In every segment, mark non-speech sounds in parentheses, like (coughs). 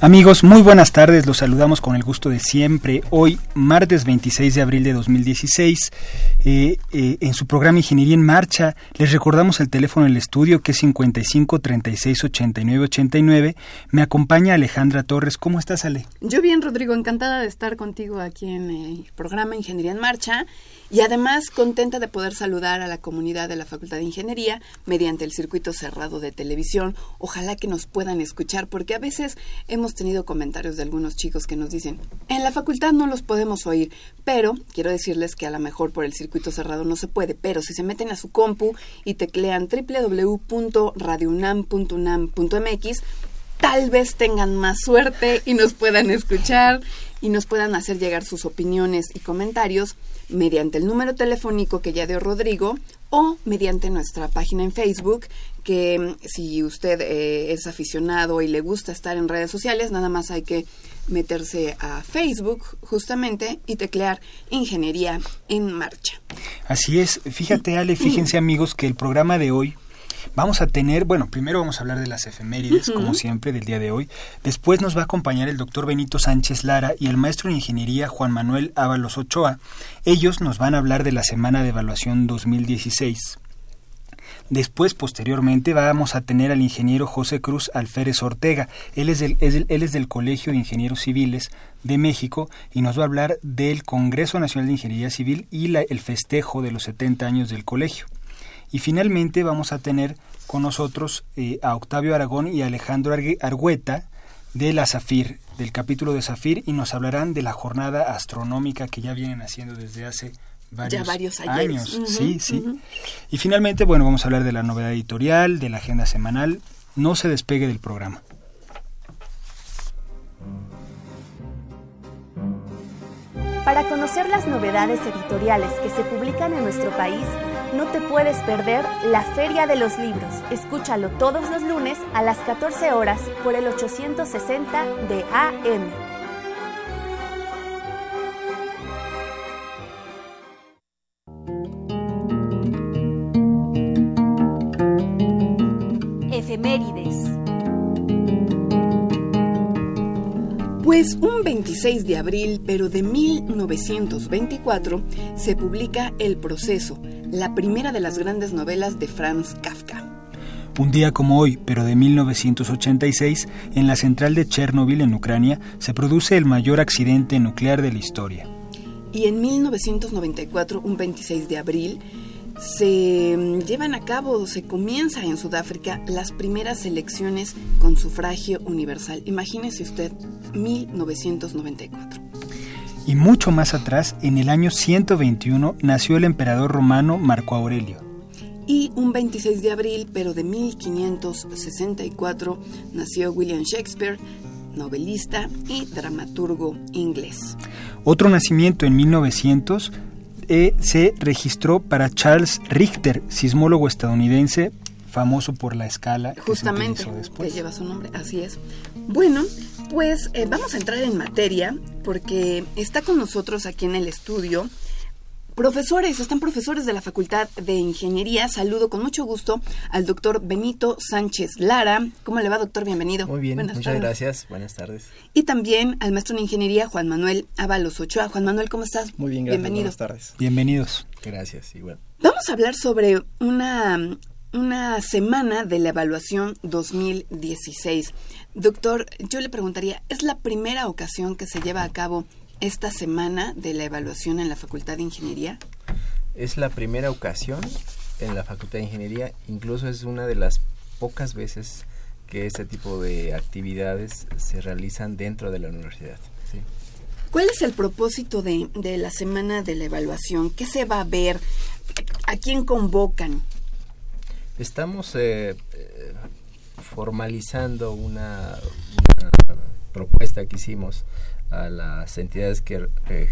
Amigos, muy buenas tardes, los saludamos con el gusto de siempre. Hoy, martes 26 de abril de 2016, eh, eh, en su programa Ingeniería en Marcha, les recordamos el teléfono del estudio que es 55 36 89 89. Me acompaña Alejandra Torres. ¿Cómo estás, Ale? Yo bien, Rodrigo, encantada de estar contigo aquí en el programa Ingeniería en Marcha y además contenta de poder saludar a la comunidad de la Facultad de Ingeniería mediante el circuito cerrado de televisión. Ojalá que nos puedan escuchar porque a veces hemos tenido comentarios de algunos chicos que nos dicen, en la facultad no los podemos oír, pero quiero decirles que a lo mejor por el circuito cerrado no se puede, pero si se meten a su compu y teclean www.radiounam.unam.mx, tal vez tengan más suerte y nos puedan escuchar y nos puedan hacer llegar sus opiniones y comentarios mediante el número telefónico que ya dio Rodrigo o mediante nuestra página en Facebook, que mm, si usted eh, es aficionado y le gusta estar en redes sociales, nada más hay que meterse a Facebook justamente y teclear Ingeniería en Marcha. Así es, fíjate Ale, fíjense (clears throat) amigos que el programa de hoy Vamos a tener, bueno, primero vamos a hablar de las efemérides, como siempre, del día de hoy. Después nos va a acompañar el doctor Benito Sánchez Lara y el maestro en ingeniería Juan Manuel Ábalos Ochoa. Ellos nos van a hablar de la semana de evaluación 2016. Después, posteriormente, vamos a tener al ingeniero José Cruz Alférez Ortega. Él es, del, él es del Colegio de Ingenieros Civiles de México y nos va a hablar del Congreso Nacional de Ingeniería Civil y la, el festejo de los 70 años del colegio. Y finalmente vamos a tener con nosotros eh, a Octavio Aragón y a Alejandro Argüeta de la Zafir, del capítulo de Zafir, y nos hablarán de la jornada astronómica que ya vienen haciendo desde hace varios, años. sí, sí. Y finalmente, bueno, vamos a hablar de la novedad editorial, de la agenda semanal. No se despegue del programa. Para conocer las novedades editoriales que se publican en nuestro país, no te puedes perder la Feria de los Libros. Escúchalo todos los lunes a las 14 horas por el 860 de AM. Efemérides. Pues un 26 de abril, pero de 1924, se publica El Proceso, la primera de las grandes novelas de Franz Kafka. Un día como hoy, pero de 1986, en la central de Chernobyl en Ucrania, se produce el mayor accidente nuclear de la historia. Y en 1994, un 26 de abril, se mm, llevan a cabo, se comienza en Sudáfrica las primeras elecciones con sufragio universal. Imagínese usted, 1994. Y mucho más atrás, en el año 121, nació el emperador romano Marco Aurelio. Y un 26 de abril, pero de 1564, nació William Shakespeare, novelista y dramaturgo inglés. Otro nacimiento en 1900 e se registró para Charles Richter, sismólogo estadounidense famoso por la escala justamente que, lleva su nombre así es bueno pues eh, vamos a entrar en materia porque está con nosotros aquí en el estudio Profesores, están profesores de la Facultad de Ingeniería. Saludo con mucho gusto al doctor Benito Sánchez Lara. ¿Cómo le va, doctor? Bienvenido. Muy bien, muchas gracias. Buenas tardes. Y también al maestro en Ingeniería, Juan Manuel Ábalos Ochoa. Juan Manuel, ¿cómo estás? Muy bien, gracias. Bienvenido. Buenas tardes. Bienvenidos. Gracias, igual. Vamos a hablar sobre una, una semana de la evaluación 2016. Doctor, yo le preguntaría, ¿es la primera ocasión que se lleva a cabo esta semana de la evaluación en la Facultad de Ingeniería? Es la primera ocasión en la Facultad de Ingeniería, incluso es una de las pocas veces que este tipo de actividades se realizan dentro de la universidad. ¿Cuál es el propósito de, la semana de la evaluación? ¿Qué se va a ver? ¿A quién convocan? Estamos eh, eh, formalizando una, propuesta que hicimos a las entidades que eh,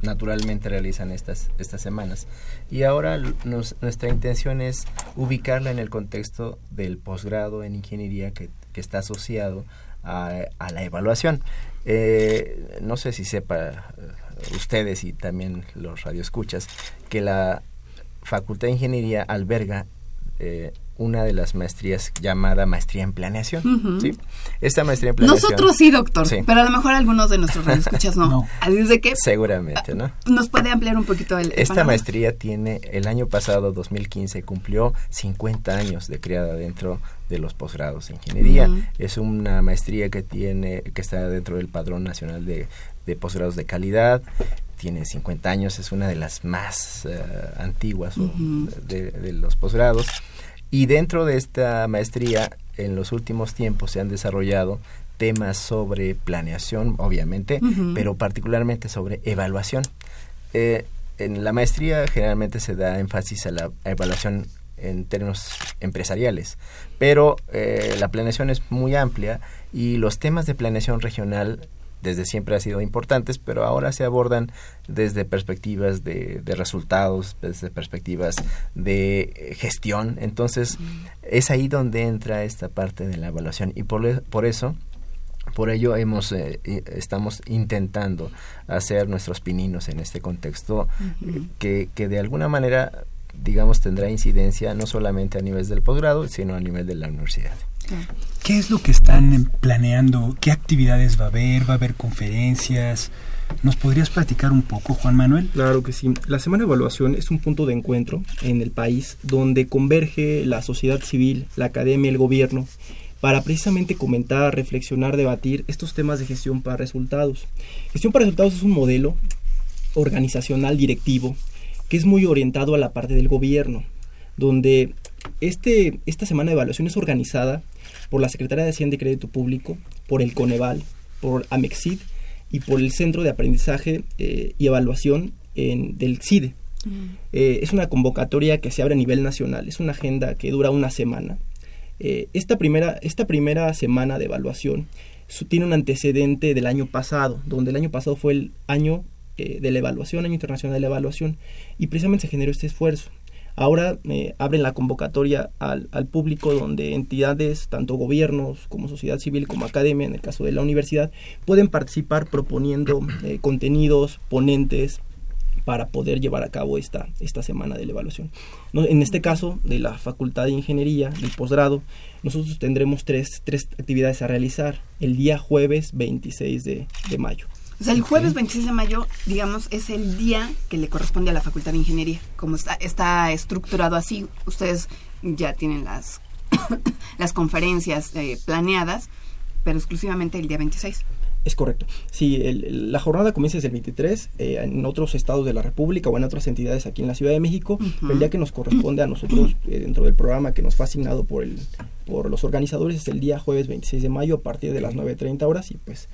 naturalmente realizan estas, estas semanas. Y ahora nuestra intención es ubicarla en el contexto del posgrado en ingeniería que, está asociado a, la evaluación. No sé si sepa ustedes y también los radioescuchas que la Facultad de Ingeniería alberga eh, una de las maestrías llamada maestría en planeación. ¿sí? Esta maestría en planeación. Nosotros sí, doctor, pero a lo mejor algunos de nuestros radioescuchas no. (laughs) no. Así es de que. Seguramente, ¿no? (laughs) ¿Nos puede ampliar un poquito el. Esta maestría tiene, el año pasado, 2015, cumplió 50 años de creada dentro de los posgrados de ingeniería. Es una maestría que tiene, que está dentro del Padrón Nacional de, posgrados de calidad tiene 50 años, es una de las más eh, antiguas de, de, los posgrados. Y dentro de esta maestría, en los últimos tiempos se han desarrollado temas sobre planeación, obviamente, pero particularmente sobre evaluación. Eh, en la maestría generalmente se da énfasis a la evaluación en términos empresariales, pero eh, la planeación es muy amplia y los temas de planeación regional desde siempre han sido importantes, pero ahora se abordan desde perspectivas de, resultados, desde perspectivas de eh, gestión. Entonces, es ahí donde entra esta parte de la evaluación y por, por eso por ello hemos eh, estamos intentando hacer nuestros pininos en este contexto eh, que, que de alguna manera digamos tendrá incidencia no solamente a nivel del posgrado sino a nivel de la universidad. ¿Qué es lo que están planeando? ¿Qué actividades va a haber? ¿Va a haber conferencias? ¿Nos podrías platicar un poco, Juan Manuel? Claro que sí. La Semana de Evaluación es un punto de encuentro en el país donde converge la sociedad civil, la academia, el gobierno, para precisamente comentar, reflexionar, debatir estos temas de gestión para resultados. Gestión para resultados es un modelo organizacional directivo que es muy orientado a la parte del gobierno, donde este, esta semana de evaluación es organizada por la Secretaría de Hacienda y Crédito Público, por el Coneval, por Amexid y por el Centro de Aprendizaje eh, y Evaluación del CIDE. Mm. Eh, es una convocatoria que se abre a nivel nacional, es una agenda que dura una semana. Eh, esta, primera, esta primera semana de evaluación tiene un antecedente del año pasado, donde el año pasado fue el año de la evaluación, año internacional de la evaluación, y precisamente se generó este esfuerzo. Ahora eh, abren la convocatoria al, público donde entidades, tanto gobiernos como sociedad civil como academia, en el caso de la universidad, pueden participar proponiendo eh, contenidos, ponentes para poder llevar a cabo esta, esta semana de la evaluación. en este caso, de la Facultad de Ingeniería, del posgrado, nosotros tendremos tres, tres actividades a realizar el día jueves 26 de mayo. O sea, el jueves 26 de mayo, digamos, es el día que le corresponde a la Facultad de Ingeniería. Como está, está estructurado así, ustedes ya tienen las, (coughs) las conferencias eh, planeadas, pero exclusivamente el día 26. Es correcto. Sí, la jornada comienza desde el 23 eh, en otros estados de la República o en otras entidades aquí en la Ciudad de México. El día que nos corresponde a nosotros (coughs) eh, dentro del programa que nos fue asignado por, el, por los organizadores es el día jueves 26 de mayo a partir de las 9.30 horas y pues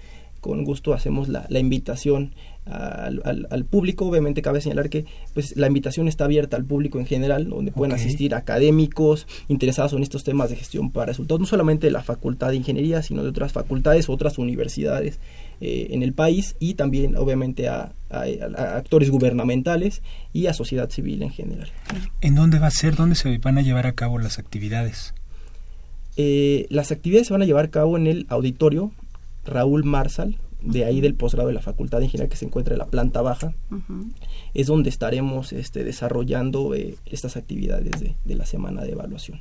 con gusto hacemos la, invitación al, público. Obviamente cabe señalar que pues la invitación está abierta al público en general, donde pueden asistir académicos interesados en estos temas de gestión para resultados, no solamente de la Facultad de Ingeniería, sino de otras facultades, otras universidades eh, en el país y también obviamente a, actores gubernamentales y a sociedad civil en general. ¿En dónde va a ser? ¿Dónde se van a llevar a cabo las actividades? Eh, las actividades se van a llevar a cabo en el auditorio Raúl Marsal, de ahí del posgrado de la Facultad de Ingeniería que se encuentra en la planta baja, es donde estaremos este, desarrollando eh, estas actividades de, la semana de evaluación.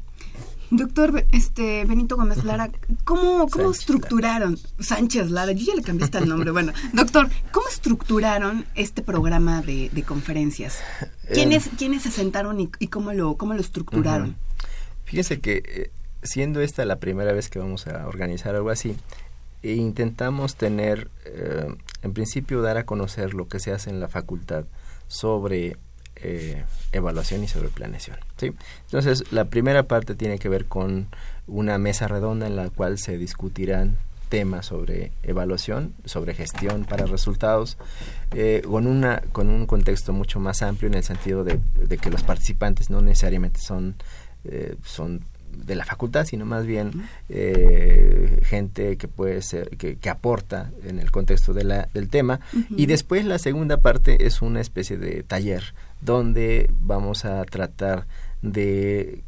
Doctor este, Benito Gómez Lara, ¿cómo, cómo estructuraron, Sánchez Lara, yo ya le cambiaste el nombre, bueno, doctor, ¿cómo estructuraron este programa de, conferencias? (laughs) ¿Quiénes, ¿Quiénes se sentaron y, cómo, lo, cómo lo estructuraron? Fíjese que eh, siendo esta la primera vez que vamos a organizar algo así, e intentamos tener, eh, en principio, dar a conocer lo que se hace en la facultad sobre eh, evaluación y sobre planeación. Entonces, la primera parte tiene que ver con una mesa redonda en la cual se discutirán temas sobre evaluación, sobre gestión para resultados, eh, con, una, con un contexto mucho más amplio en el sentido de, que los participantes no necesariamente son, eh, son de la facultad, sino más bien eh, gente que puede ser, que, que, aporta en el contexto de la, del tema. Y después la segunda parte es una especie de taller donde vamos a tratar de,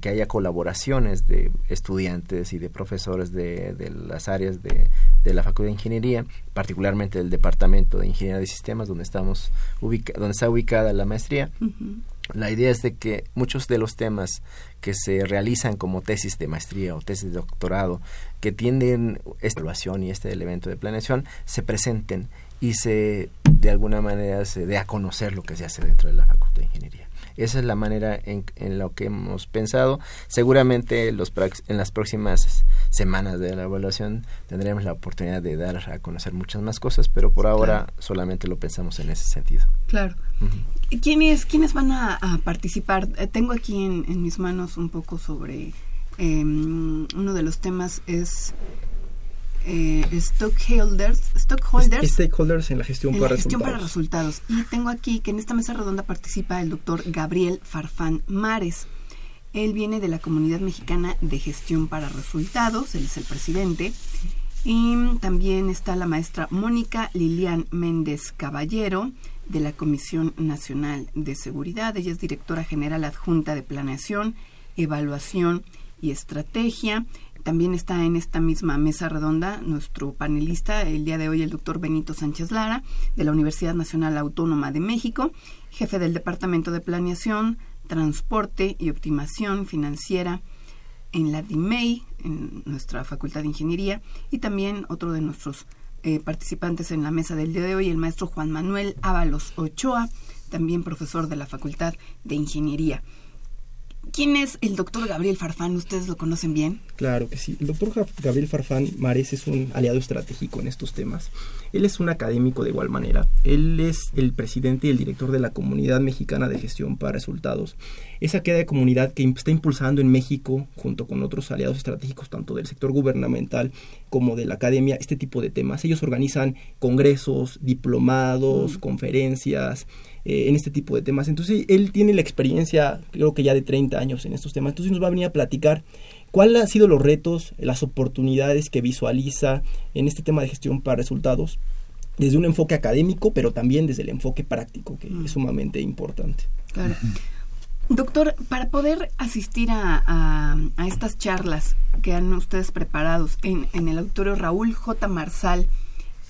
que haya colaboraciones de estudiantes y de profesores de, de las áreas de, de, la Facultad de Ingeniería, particularmente del Departamento de Ingeniería de Sistemas, donde, estamos donde está ubicada la maestría. La idea es de que muchos de los temas que se realizan como tesis de maestría o tesis de doctorado, que tienen esta evaluación y este elemento de planeación, se presenten y se, de alguna manera, se dé a conocer lo que se hace dentro de la Facultad de Ingeniería. Esa es la manera en, en lo que hemos pensado. Seguramente los, en las próximas semanas de la evaluación tendremos la oportunidad de dar a conocer muchas más cosas, pero por ahora solamente lo pensamos en ese sentido. Claro. ¿Quiénes, ¿Quiénes van a, participar? Eh, tengo aquí en, en, mis manos un poco sobre... Em, uno de los temas es eh, stockholders, stockholders, stakeholders en la gestión, en para, la gestión resultados. para resultados. Y tengo aquí que en esta mesa redonda participa el doctor Gabriel Farfán Mares. Él viene de la Comunidad Mexicana de Gestión para Resultados, él es el presidente. Y también está la maestra Mónica Lilian Méndez Caballero, de la Comisión Nacional de Seguridad. Ella es directora general adjunta de Planeación, Evaluación y Estrategia. También está en esta misma mesa redonda nuestro panelista el día de hoy, el doctor Benito Sánchez Lara, de la Universidad Nacional Autónoma de México, jefe del Departamento de Planeación, Transporte y Optimación Financiera en la DIMEI, en nuestra Facultad de Ingeniería, y también otro de nuestros eh, participantes en la mesa del día de hoy, el maestro Juan Manuel Ábalos Ochoa, también profesor de la Facultad de Ingeniería. ¿Quién es el doctor Gabriel Farfán? ¿Ustedes lo conocen bien? Claro que sí. El doctor Gabriel Farfán Mares es un aliado estratégico en estos temas. Él es un académico de igual manera. Él es el presidente y el director de la Comunidad Mexicana de Gestión para Resultados. Esa queda de comunidad que está impulsando en México, junto con otros aliados estratégicos, tanto del sector gubernamental como de la academia, este tipo de temas. Ellos organizan congresos, diplomados, mm. conferencias, eh, en este tipo de temas. Entonces, él tiene la experiencia, creo que ya de 30 años en estos temas. Entonces, nos va a venir a platicar cuáles han sido los retos, las oportunidades que visualiza en este tema de gestión para resultados, desde un enfoque académico, pero también desde el enfoque práctico, que es sumamente importante. Claro. Doctor, para poder asistir a, a, estas charlas que han ustedes preparados en, en el auditorio Raúl J. Marsal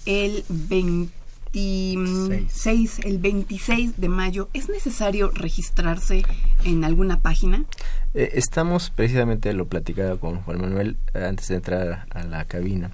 el 20 26, el 26 de mayo, ¿es necesario registrarse en alguna página? Eh, estamos precisamente, lo platicaba con Juan Manuel eh, antes de entrar a la cabina,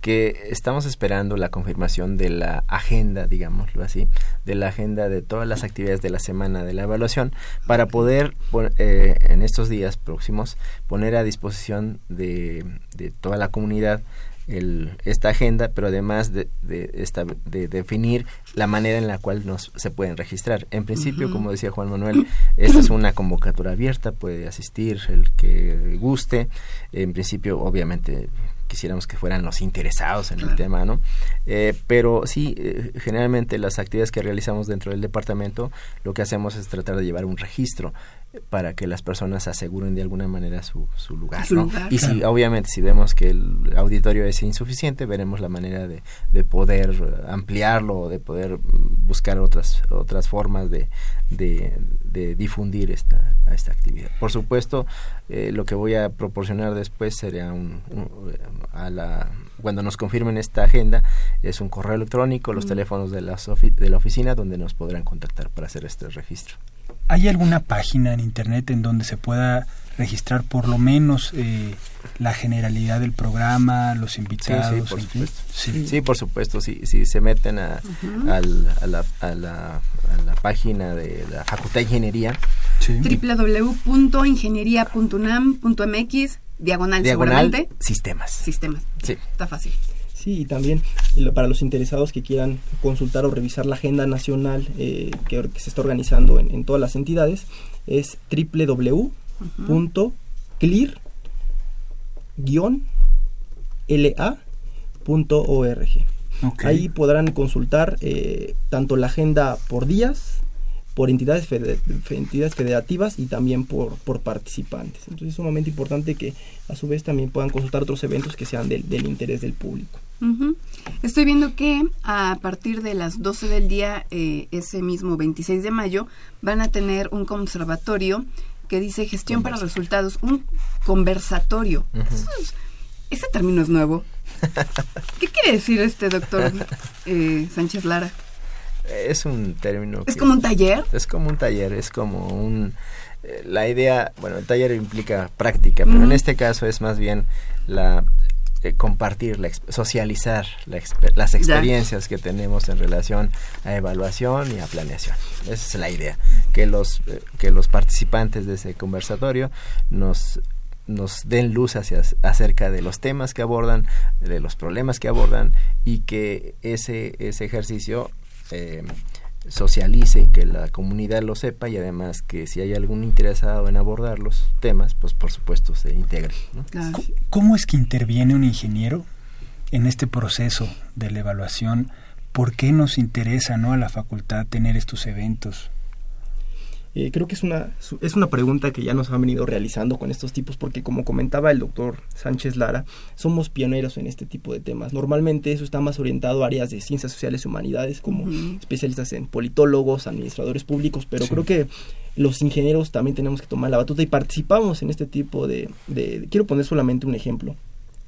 que estamos esperando la confirmación de la agenda, digámoslo así, de la agenda de todas las actividades de la semana de la evaluación para poder eh, en estos días próximos poner a disposición de, de toda la comunidad el, esta agenda, pero además de, de, esta, de, definir la manera en la cual nos, se pueden registrar. En principio, como decía Juan Manuel, esta es una convocatoria abierta, puede asistir el que guste. En principio, obviamente, quisiéramos que fueran los interesados en el tema, ¿no? Eh, pero sí, eh, generalmente las actividades que realizamos dentro del departamento, lo que hacemos es tratar de llevar un registro para que las personas aseguren de alguna manera su, su lugar, ¿no? y si obviamente si vemos que el auditorio es insuficiente, veremos la manera de, de poder ampliarlo o de poder buscar otras otras formas de, de, de difundir esta, esta actividad. Por supuesto, eh, lo que voy a proporcionar después sería un, a la cuando nos confirmen esta agenda es un correo electrónico, los teléfonos de la, de la oficina donde nos podrán contactar para hacer este registro. ¿Hay alguna página en Internet en donde se pueda registrar por lo menos eh, la generalidad del programa, los invitados? Sí, por supuesto. Sí. por supuesto. Si, si se meten a, al, a, la, a, la, a, la, página de la Facultad de Ingeniería. Sí. www.ingeniería.unam.mx diagonal, diagonal sistemas. Sistemas. Sí. Está fácil. Sí, y también para los interesados que quieran consultar o revisar la agenda nacional eh, que, se está organizando en, todas las entidades, es www.clear-la.org. Ahí podrán consultar eh, tanto la agenda por días, por entidades, entidades federativas y también por, por participantes. Entonces es sumamente importante que a su vez también puedan consultar otros eventos que sean del, interés del público. Estoy viendo que a partir de las 12 del día, eh, ese mismo 26 de mayo, van a tener un conservatorio que dice gestión para resultados, un conversatorio. ese término es nuevo. (laughs) ¿Qué quiere decir este doctor eh, Sánchez Lara? es un término... ¿Es como un taller? Es como un taller, es como un... Eh, la idea, bueno, el taller implica práctica, pero en este caso es más bien la eh, compartir, la, socializar las experiencias que tenemos en relación a evaluación y a planeación. Esa es la idea, que los, eh, que los participantes de ese conversatorio nos nos den luz hacia, acerca de los temas que abordan, de los problemas que abordan y que ese, ese ejercicio eh, socialice y que la comunidad lo sepa y además que si hay algún interesado en abordar los temas, pues por supuesto se integre. ¿Cómo es que interviene un ingeniero en este proceso de la evaluación? ¿Por qué nos interesa ¿no? a la facultad tener estos eventos? Eh, creo que es una, es una pregunta que ya nos han venido realizando con estos tipos, porque como comentaba el doctor Sánchez Lara, somos pioneros en este tipo de temas. Normalmente eso está más orientado a áreas de ciencias sociales y humanidades, como especialistas en politólogos, administradores públicos, pero creo que los ingenieros también tenemos que tomar la batuta y participamos en este tipo de... Quiero poner solamente un ejemplo.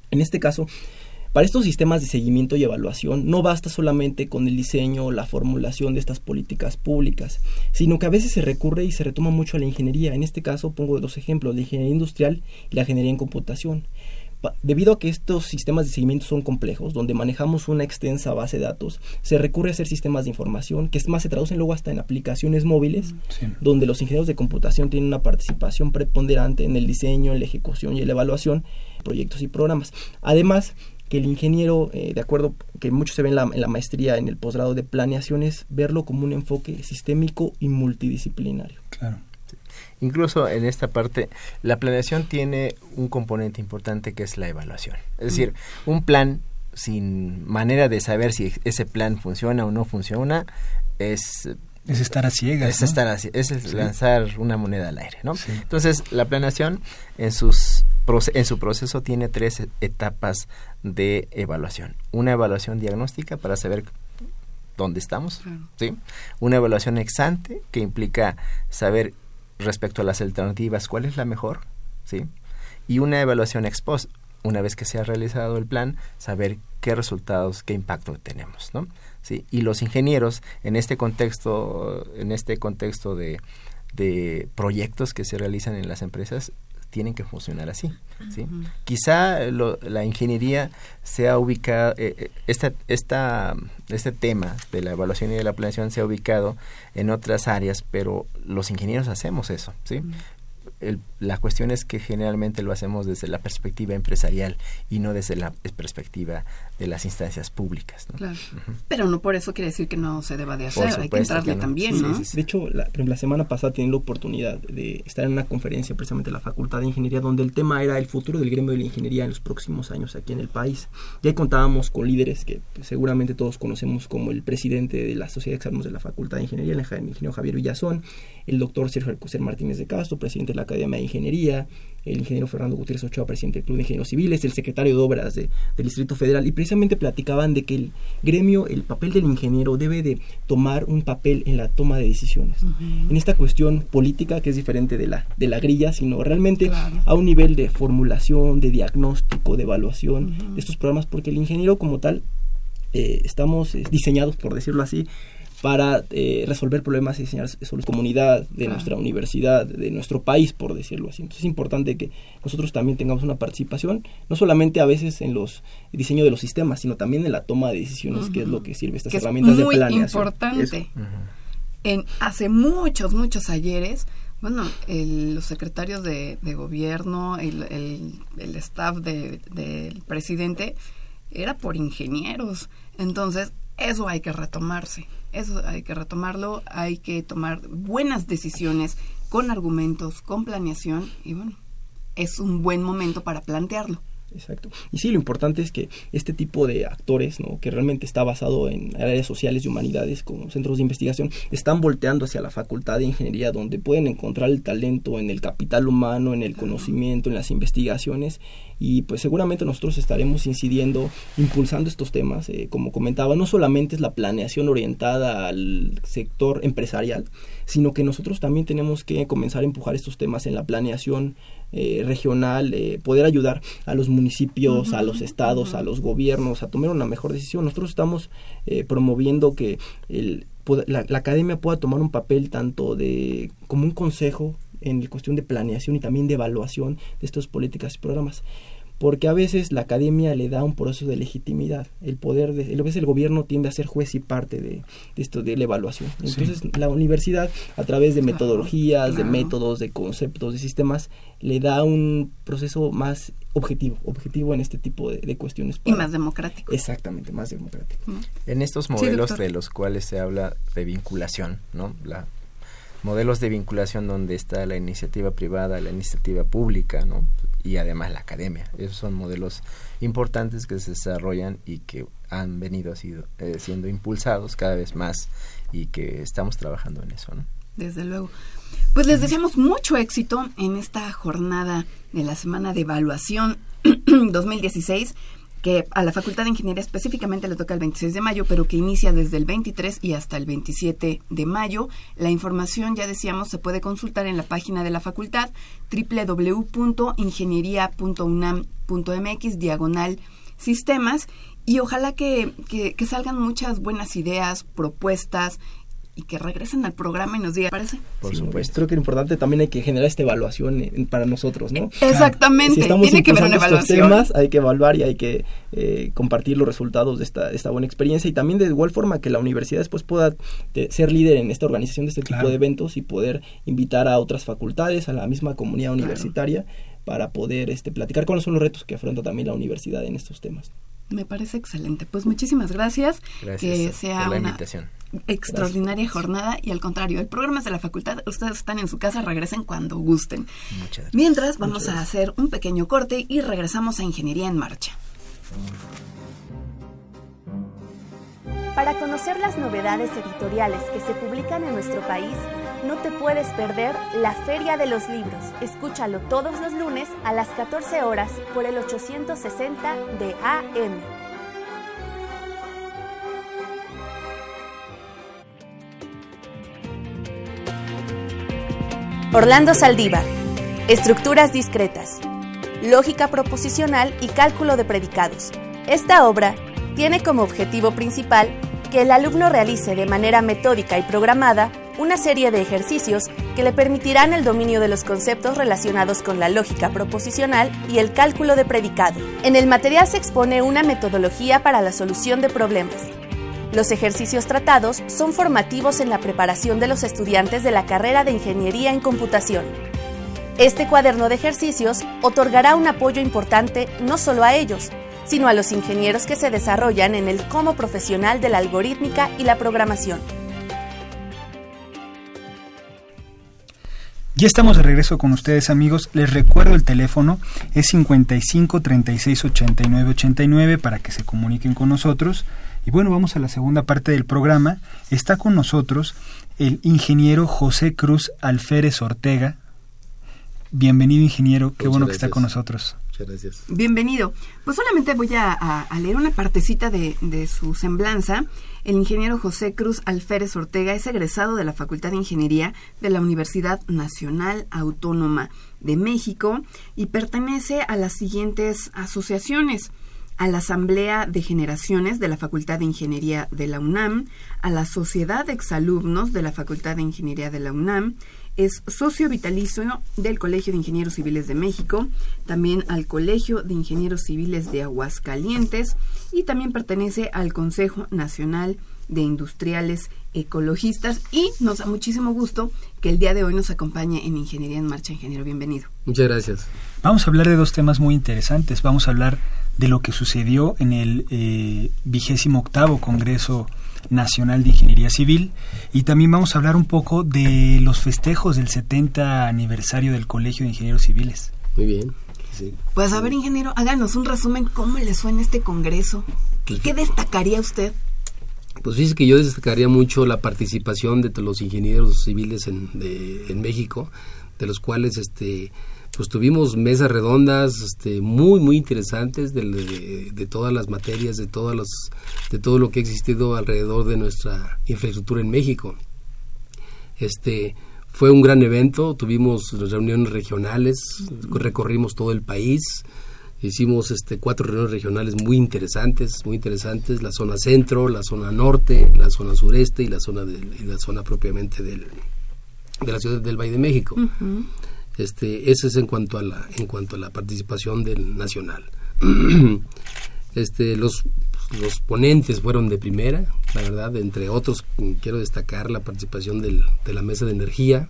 En este caso, para estos sistemas de seguimiento y evaluación no basta solamente con el diseño o la formulación de estas políticas públicas, sino que a veces se recurre y se retoma mucho a la ingeniería. En este caso pongo dos ejemplos, la ingeniería industrial y la ingeniería en computación. Debido a que estos sistemas de seguimiento son complejos, donde manejamos una extensa base de datos, se recurre a hacer sistemas de información que es más se traducen luego hasta en aplicaciones móviles, donde los ingenieros de computación tienen una participación preponderante en el diseño, en la ejecución y en la evaluación de proyectos y programas. Además, que el ingeniero, eh, de acuerdo que mucho se ve en la, en la maestría, en el posgrado de planeación, es verlo como un enfoque sistémico y multidisciplinario. Claro. Incluso en esta parte, la planeación tiene un componente importante que es la evaluación. Es decir, un plan sin manera de saber si ese plan funciona o no funciona es es estar a ciegas. Es estar a, es lanzar una moneda al aire, ¿no? Entonces, la planeación en sus en su proceso tiene tres etapas de evaluación. Una evaluación diagnóstica para saber dónde estamos, ¿sí? Una evaluación ex ante que implica saber respecto a las alternativas cuál es la mejor, ¿sí? Y una evaluación ex post, una vez que se ha realizado el plan, saber qué resultados, qué impacto tenemos, ¿no? ¿Sí? Y los ingenieros en este contexto en este contexto de de proyectos que se realizan en las empresas tienen que funcionar así. ¿sí? Quizá la ingeniería sea ubicada, eh, eh, esta, esta, este tema de la evaluación y de la planeación se ha ubicado en otras áreas, pero los ingenieros hacemos eso. ¿sí? La cuestión es que generalmente lo hacemos desde la perspectiva empresarial y no desde la perspectiva de las instancias públicas. Claro. Pero no por eso quiere decir que no se deba de hacer, hay que entrarle también, ¿no? de hecho, la, la, semana pasada tenía la oportunidad de estar en una conferencia precisamente de la Facultad de Ingeniería donde el tema era el futuro del gremio de la ingeniería en los próximos años aquí en el país. Y ahí contábamos con líderes que pues, seguramente todos conocemos como el presidente de la Sociedad de Exámenes de la Facultad de Ingeniería, el ingeniero Javier Villazón, el doctor Sergio Alcocer Martínez de Castro, presidente de la Academia de Ingeniería, el ingeniero Fernando Gutiérrez Ochoa, presidente del Club de Ingenieros Civiles, el secretario de Obras del Distrito Federal, y precisamente platicaban de que el gremio, el papel del ingeniero debe de tomar un papel en la toma de decisiones. En esta cuestión política, que es diferente de la, de la grilla, sino realmente a un nivel de formulación, de diagnóstico, de evaluación de estos programas, porque el ingeniero como tal, eh, estamos eh, diseñados, por decirlo así, para eh, resolver problemas y diseñar sobre comunidad de nuestra universidad, de nuestro país, por decirlo así. Entonces es importante que nosotros también tengamos una participación, no solamente a veces en los diseño de los sistemas, sino también en la toma de decisiones, que es lo que sirve estas herramientas de planeación. Es importante. En, hace muchos, muchos ayeres, bueno, los secretarios de, gobierno, el, el, staff del presidente, era por ingenieros. Entonces, eso hay que retomarse, eso hay que retomarlo, hay que tomar buenas decisiones con argumentos, con planeación y bueno, es un buen momento para plantearlo. Exacto. Y sí, lo importante es que este tipo de actores, ¿no? que realmente está basado en áreas sociales y humanidades como centros de investigación, están volteando hacia la facultad de ingeniería donde pueden encontrar el talento en el capital humano, en el conocimiento, en las investigaciones y pues seguramente nosotros estaremos incidiendo, impulsando estos temas. Eh, como comentaba, no solamente es la planeación orientada al sector empresarial, sino que nosotros también tenemos que comenzar a empujar estos temas en la planeación eh, regional, eh, poder ayudar a los municipios, a los estados, a los gobiernos a tomar una mejor decisión. Nosotros estamos promoviendo que el, la, la, academia pueda tomar un papel tanto de como un consejo en cuestión de planeación y también de evaluación de estas políticas y programas porque a veces la academia le da un proceso de legitimidad, el poder, de, a veces el gobierno tiende a ser juez y parte de, esto, de la evaluación. Entonces la universidad, a través de metodologías, de métodos, de conceptos, de sistemas, le da un proceso más objetivo, objetivo en este tipo de, cuestiones. y más democrático. Exactamente, más democrático. En estos modelos de los cuales se habla de vinculación, ¿no? La modelos de vinculación donde está la iniciativa privada, la iniciativa pública, ¿no? Y además la academia. Esos son modelos importantes que se desarrollan y que han venido sido, eh, siendo impulsados cada vez más y que estamos trabajando en eso. ¿no? Desde luego. Pues les deseamos mucho éxito en esta jornada de la semana de evaluación (clears throat) 2016 que a la Facultad de Ingeniería específicamente le toca el 26 de mayo, pero que inicia desde el 23 y hasta el 27 de mayo. La información, ya decíamos, se puede consultar en la página de la facultad www.ingeniería.unam.mx diagonal sistemas y ojalá que, que, que salgan muchas buenas ideas, propuestas y que regresen al programa y nos digan, ¿parece? Por supuesto. Creo que lo importante también hay que generar esta evaluación para nosotros, ¿no? Exactamente. tiene que haber una evaluación. Temas, hay que evaluar y hay que eh, compartir los resultados de esta, esta buena experiencia y también de igual forma que la universidad después pueda ser líder en esta organización de este tipo de eventos y poder invitar a otras facultades, a la misma comunidad universitaria para poder este, platicar cuáles son los retos que afronta también la universidad en estos temas. Me parece excelente. Pues muchísimas gracias. Gracias que sea por la invitación extraordinaria jornada y al contrario, el programa es de la facultad, ustedes están en su casa, regresen cuando gusten. Mientras vamos a hacer un pequeño corte y regresamos a Ingeniería en Marcha. Para conocer las novedades editoriales que se publican en nuestro país, no te puedes perder la Feria de los Libros. Escúchalo todos los lunes a las 14 horas por el 860 de AM. Orlando Saldívar. Estructuras discretas. Lógica proposicional y cálculo de predicados. Esta obra tiene como objetivo principal que el alumno realice de manera metódica y programada una serie de ejercicios que le permitirán el dominio de los conceptos relacionados con la lógica proposicional y el cálculo de predicado. En el material se expone una metodología para la solución de problemas, los ejercicios tratados son formativos en la preparación de los estudiantes de la carrera de Ingeniería en Computación. Este cuaderno de ejercicios otorgará un apoyo importante no solo a ellos, sino a los ingenieros que se desarrollan en el como profesional de la algorítmica y la programación. Ya estamos de regreso con ustedes amigos. Les recuerdo el teléfono es 55 36 89 89 para que se comuniquen con nosotros. Y bueno, vamos a la segunda parte del programa. Está con nosotros el ingeniero José Cruz Alférez Ortega. Bienvenido, ingeniero. Qué bueno que está con nosotros. Muchas gracias. Bienvenido. Pues solamente voy a, leer una partecita de, de, su semblanza. El ingeniero José Cruz Alférez Ortega es egresado de la Facultad de Ingeniería de la Universidad Nacional Autónoma de México y pertenece a las siguientes asociaciones a la Asamblea de Generaciones de la Facultad de Ingeniería de la UNAM, a la Sociedad de Exalumnos de la Facultad de Ingeniería de la UNAM, es socio vitalicio del Colegio de Ingenieros Civiles de México, también al Colegio de Ingenieros Civiles de Aguascalientes y también pertenece al Consejo Nacional de industriales ecologistas y nos da muchísimo gusto que el día de hoy nos acompañe en Ingeniería en Marcha. Ingeniero, bienvenido. Muchas gracias. Vamos a hablar de dos temas muy interesantes. Vamos a hablar de lo que sucedió en el eh, vigésimo octavo Congreso Nacional de Ingeniería Civil y también vamos a hablar un poco de los festejos del 70 aniversario del Colegio de Ingenieros Civiles. Muy bien. Pues a ver, ingeniero, háganos un resumen cómo les fue en este congreso. ¿Qué destacaría usted? Pues fíjese que yo destacaría mucho la participación de los ingenieros civiles en, en México, de los cuales este pues tuvimos mesas redondas este, muy muy interesantes de, de, todas las materias de todas los de todo lo que ha existido alrededor de nuestra infraestructura en México. Este fue un gran evento tuvimos reuniones regionales recorrimos todo el país hicimos este cuatro reuniones regionales muy interesantes muy interesantes la zona centro la zona norte la zona sureste y la zona de, y la zona propiamente del, de la ciudad del Valle de México este, ese es en cuanto a la, en cuanto a la participación del nacional. (clears throat) este, los, los ponentes fueron de primera, la verdad, entre otros quiero destacar la participación del, de la mesa de energía,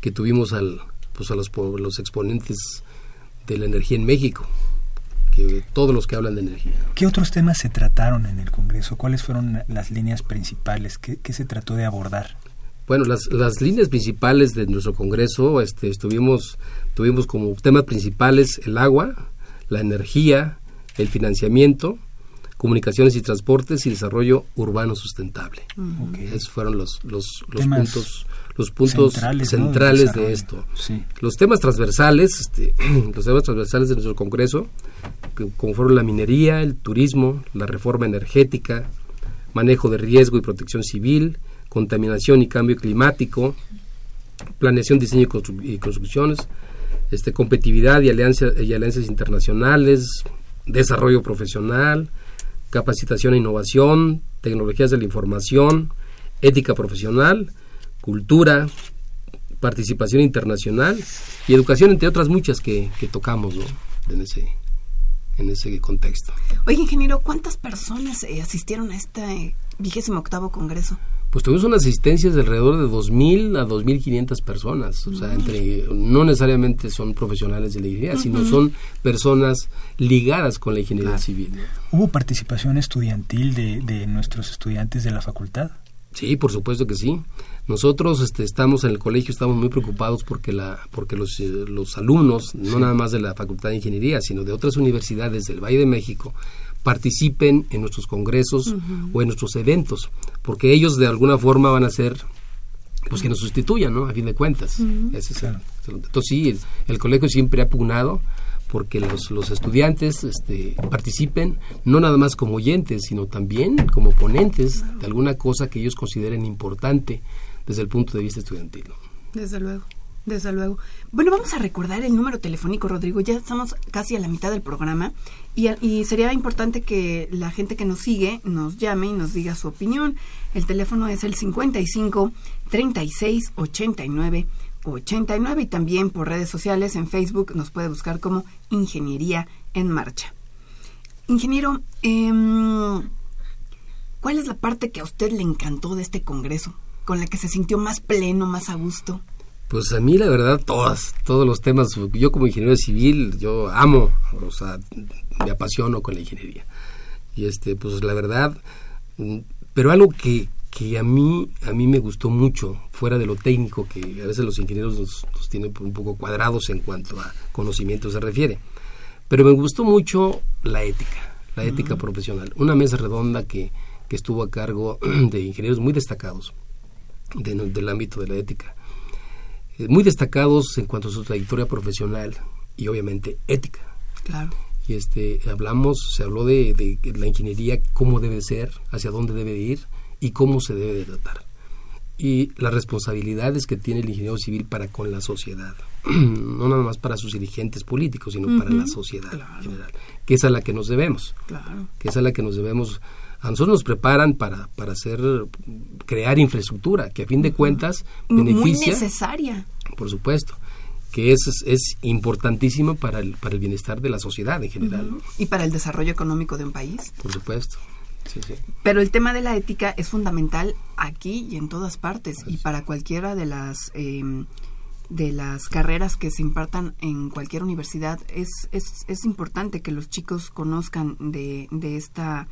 que tuvimos al, pues a los, los exponentes de la energía en México, que todos los que hablan de energía. ¿Qué otros temas se trataron en el Congreso? ¿Cuáles fueron las líneas principales? ¿Qué, qué se trató de abordar? Bueno, las, las líneas principales de nuestro Congreso, este, estuvimos, tuvimos como temas principales el agua, la energía, el financiamiento, comunicaciones y transportes y desarrollo urbano sustentable. Esos fueron los, los, los puntos los puntos centrales, de, esto. Los temas transversales, este, (clears throat) los temas transversales de nuestro Congreso, como fueron la minería, el turismo, la reforma energética, manejo de riesgo y protección civil, contaminación y cambio climático, planeación, diseño y, construcciones, este, competitividad y, alianza, y alianzas internacionales, desarrollo profesional, capacitación e innovación, tecnologías de la información, ética profesional, cultura, participación internacional y educación, entre otras muchas que, tocamos en, ese, en ese contexto. Oye, ingeniero, ¿cuántas personas eh, asistieron a este vigésimo octavo congreso? Pues tuvimos una asistencia de alrededor de 2.000 a 2.500 personas. O sea, entre, no necesariamente son profesionales de la ingeniería, sino son personas ligadas con la ingeniería civil. ¿Hubo participación estudiantil de, de nuestros estudiantes de la facultad? Sí, por supuesto que sí. Nosotros este, estamos en el colegio, estamos muy preocupados porque, la, porque los, eh, los alumnos, no nada más de la Facultad de Ingeniería, sino de otras universidades del Valle de México, participen en nuestros congresos o en nuestros eventos, porque ellos de alguna forma van a ser pues que nos sustituyan, ¿no? A fin de cuentas. entonces sí, el, colegio siempre ha pugnado porque los, los estudiantes este, participen no nada más como oyentes, sino también como ponentes de alguna cosa que ellos consideren importante desde el punto de vista estudiantil. Desde luego. Desde luego. Bueno, vamos a recordar el número telefónico, Rodrigo. Ya estamos casi a la mitad del programa y, sería importante que la gente que nos sigue nos llame y nos diga su opinión. El teléfono es el 55 36 89 89 y también por redes sociales en Facebook nos puede buscar como Ingeniería en Marcha. Ingeniero, eh, ¿cuál es la parte que a usted le encantó de este congreso? ¿Con la que se sintió más pleno, más a gusto? Pues a mí la verdad todas, todos los temas, yo como ingeniero civil, yo amo, o sea, me apasiono con la ingeniería. Y este, pues la verdad, mm, pero algo que, que a mí, a mí me gustó mucho, fuera de lo técnico, que a veces los ingenieros nos, tienen un poco cuadrados en cuanto a conocimiento se refiere. Pero me gustó mucho la ética, la ética profesional. Una mesa redonda que, que estuvo a cargo (clears throat) de ingenieros muy destacados del ámbito de la ética muy destacados en cuanto a su trayectoria profesional y obviamente ética. Claro. Y este, hablamos, se habló de, de, la ingeniería, cómo debe ser, hacia dónde debe ir y cómo se debe de tratar. Y las responsabilidades que tiene el ingeniero civil para con la sociedad. (clears throat) no nada más para sus dirigentes políticos, sino para la sociedad en general. Que es a la que nos debemos. Claro. Que es a la que nos debemos a nosotros nos preparan para, para hacer, crear infraestructura, que a fin de cuentas beneficia. Muy necesaria. Por supuesto que es, es importantísimo para el, para el bienestar de la sociedad en general. Y para el desarrollo económico de un país. Por supuesto. Pero el tema de la ética es fundamental aquí y en todas partes y para cualquiera de las em, de las carreras que se impartan en cualquier universidad es, es, es importante que los chicos conozcan de, de esta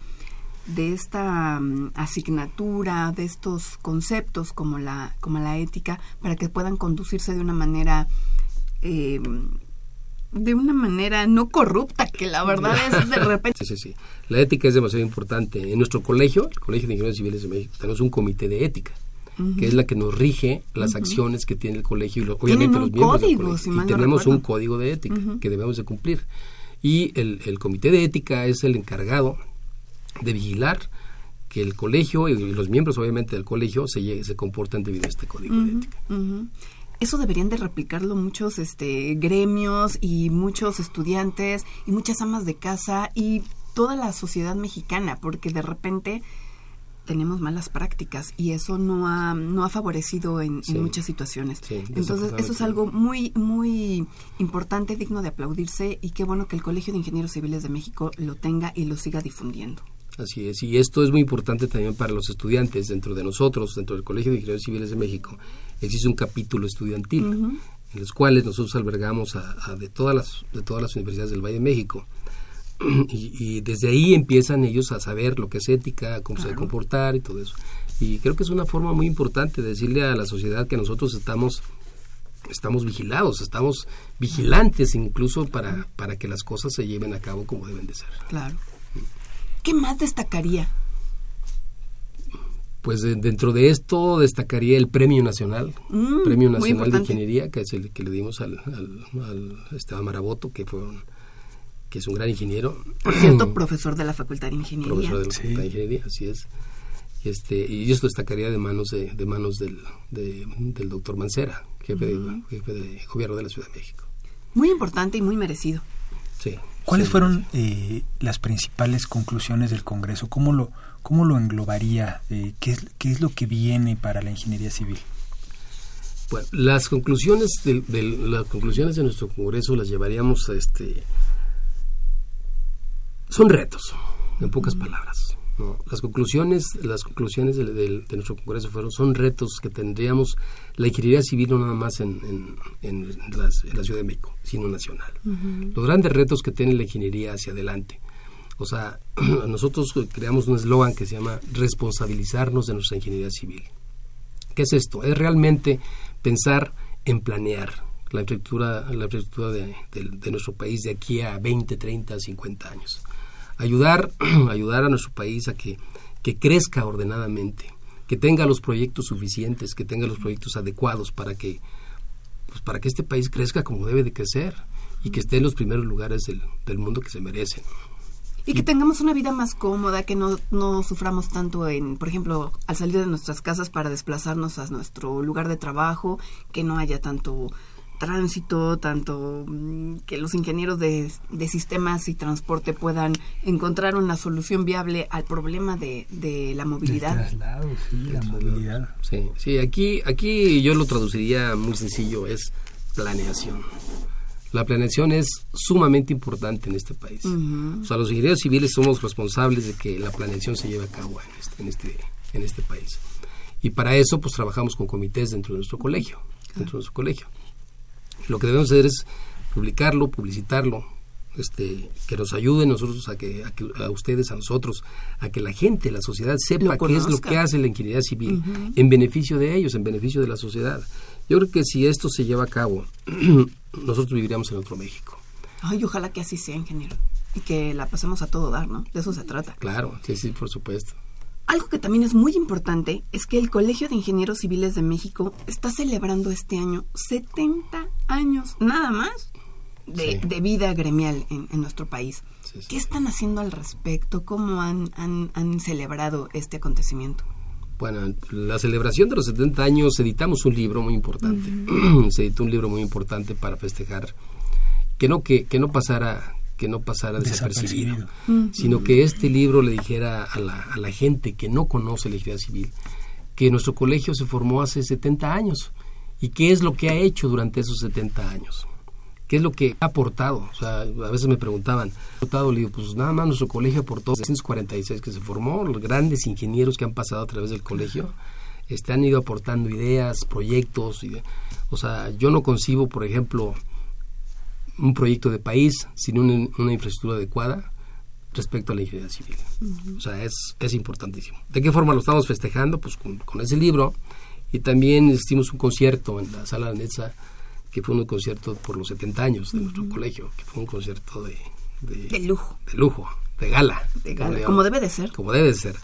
de esta mm, asignatura, de estos conceptos como la, como la ética, para que puedan conducirse de una manera eh, de una manera no corrupta, que la verdad es de (laughs) repente... Sí, sí, sí. La ética es demasiado importante. En nuestro colegio, el Colegio de Ingenieros Civiles de México, tenemos un comité de ética, que es la que nos rige las acciones que tiene el colegio y obviamente los miembros del colegio. y tenemos un código de ética que debemos de cumplir. Y el, el comité de ética es el encargado de vigilar que el colegio y los miembros obviamente del colegio se, se comportan debido a este código de ética. Eso deberían de replicarlo muchos este, gremios y muchos estudiantes y muchas amas de casa y toda la sociedad mexicana, porque de repente tenemos malas prácticas y eso no ha, no ha favorecido en, muchas situaciones. Entonces, eso es algo muy, muy importante, digno de aplaudirse y qué bueno que el Colegio de Ingenieros Civiles de México lo tenga y lo siga difundiendo. Así es, y esto es muy importante también para los estudiantes dentro de nosotros, dentro del Colegio de Ingenieros Civiles de México. Existe un capítulo estudiantil en los cuales nosotros albergamos a, de todas las de todas las universidades del Valle de México. (clears throat) Y, desde ahí empiezan ellos a saber lo que es ética, cómo se debe comportar y todo eso. Y creo que es una forma muy importante de decirle a la sociedad que nosotros estamos estamos vigilados, estamos vigilantes incluso para, para que las cosas se lleven a cabo como deben de ser. Claro. ¿Qué más destacaría? Pues dentro de esto destacaría el Premio Nacional, mm, Premio Nacional de Ingeniería, que es el que le dimos al, al, Esteban Maraboto, que fue que es un gran ingeniero. Por cierto, (clears throat) profesor de la Facultad de Ingeniería. Profesor de la Facultad de Ingeniería, así es. Este, y esto destacaría de manos de, de manos del, del doctor Mancera, jefe, de, jefe de gobierno de la Ciudad de México. Muy importante y muy merecido. Sí. ¿Cuáles fueron eh, las principales conclusiones del Congreso? ¿Cómo lo, cómo lo englobaría? Eh, ¿qué, es, ¿Qué es lo que viene para la ingeniería civil? Bueno, las conclusiones de, las conclusiones de nuestro Congreso las llevaríamos a este son retos, en pocas palabras. Las conclusiones, las conclusiones de, nuestro congreso fueron son retos que tendríamos la ingeniería civil no nada más en, en, la Ciudad de México, sino nacional. Los grandes retos que tiene la ingeniería hacia adelante. O sea, (clears throat) nosotros creamos un eslogan que se llama responsabilizarnos de nuestra ingeniería civil. ¿Qué es esto? Es realmente pensar en planear la infraestructura, la infraestructura de, de nuestro país de aquí a 20, 30, 50 años ayudar, (clears throat) ayudar a nuestro país a que, que crezca ordenadamente, que tenga los proyectos suficientes, que tenga los proyectos adecuados para que, pues para que este país crezca como debe de crecer y que esté en los primeros lugares del, del mundo que se merecen. Y que tengamos una vida más cómoda, que no, no suframos tanto en, por ejemplo, al salir de nuestras casas para desplazarnos a nuestro lugar de trabajo, que no haya tanto tránsito, tanto mm, que los ingenieros de, sistemas y transporte puedan encontrar una solución viable al problema de, de la movilidad. sí, la movilidad. Sí, sí, aquí, aquí yo lo traduciría muy sencillo, es planeación. La planeación es sumamente importante en este país. O sea, los ingenieros civiles somos responsables de que la planeación se lleve a cabo en este, en este, en este país. Y para eso, pues trabajamos con comités dentro de nuestro colegio, dentro de nuestro colegio. Lo que debemos hacer es publicarlo, publicitarlo, este, que nos ayuden nosotros a que, a ustedes, a nosotros, a que la gente, la sociedad sepa qué es lo que hace la ingeniería civil en beneficio de ellos, en beneficio de la sociedad. Yo creo que si esto se lleva a cabo, (clears throat) nosotros viviríamos en otro México. Ay, ojalá que así sea, ingeniero. Y que la pasemos a todo dar, ¿no? De eso se trata. Claro, sí, sí, por supuesto. Algo que también es muy importante es que el Colegio de Ingenieros Civiles de México está celebrando este año 70 años, nada más, de, vida gremial en, nuestro país. ¿Qué están haciendo al respecto? ¿Cómo han, han, celebrado este acontecimiento? Bueno, la celebración de los 70 años editamos un libro muy importante. (clears throat) Se editó un libro muy importante para festejar que no que, que no pasara que no pasara desapercibido, sino que este libro le dijera a la, a la gente que no conoce la ingeniería civil que nuestro colegio se formó hace 70 años y qué es lo que ha hecho durante esos 70 años. ¿Qué es lo que ha aportado? O sea, a veces me preguntaban, aportado, le digo, pues nada más nuestro colegio aportó 246 que se formó, los grandes ingenieros que han pasado a través del colegio, este, han ido aportando ideas, proyectos, y, o sea, yo no concibo, por ejemplo, un proyecto de país sin una, infraestructura adecuada respecto a la ingeniería civil. O sea, es, es importantísimo. ¿De qué forma lo estamos festejando? Pues con, ese libro y también hicimos un concierto en la sala de Netza que fue un concierto por los 70 años de nuestro colegio, que fue un concierto de, de, lujo. De lujo, de gala. De gala, como, debe de ser. Como debe de ser.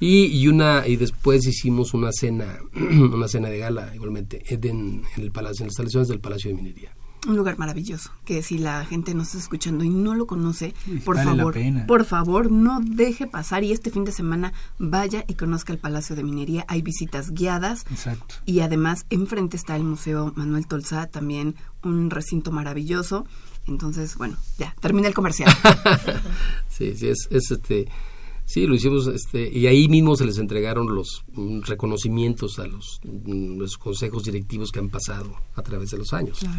Y, y, una y después hicimos una cena (clears throat) una cena de gala igualmente en, el palacio en las instalaciones del Palacio de Minería un lugar maravilloso que si la gente nos está escuchando y no lo conoce, por favor, por favor, no deje pasar y este fin de semana vaya y conozca el Palacio de Minería. Hay visitas guiadas. Exacto. Y además enfrente está el Museo Manuel Tolzá, también un recinto maravilloso. Entonces, bueno, ya, termina el comercial. (laughs) sí, sí, es, es este Sí, lo hicimos, este, y ahí mismo se les entregaron los mm, reconocimientos a los, mm, los, consejos directivos que han pasado a través de los años. Claro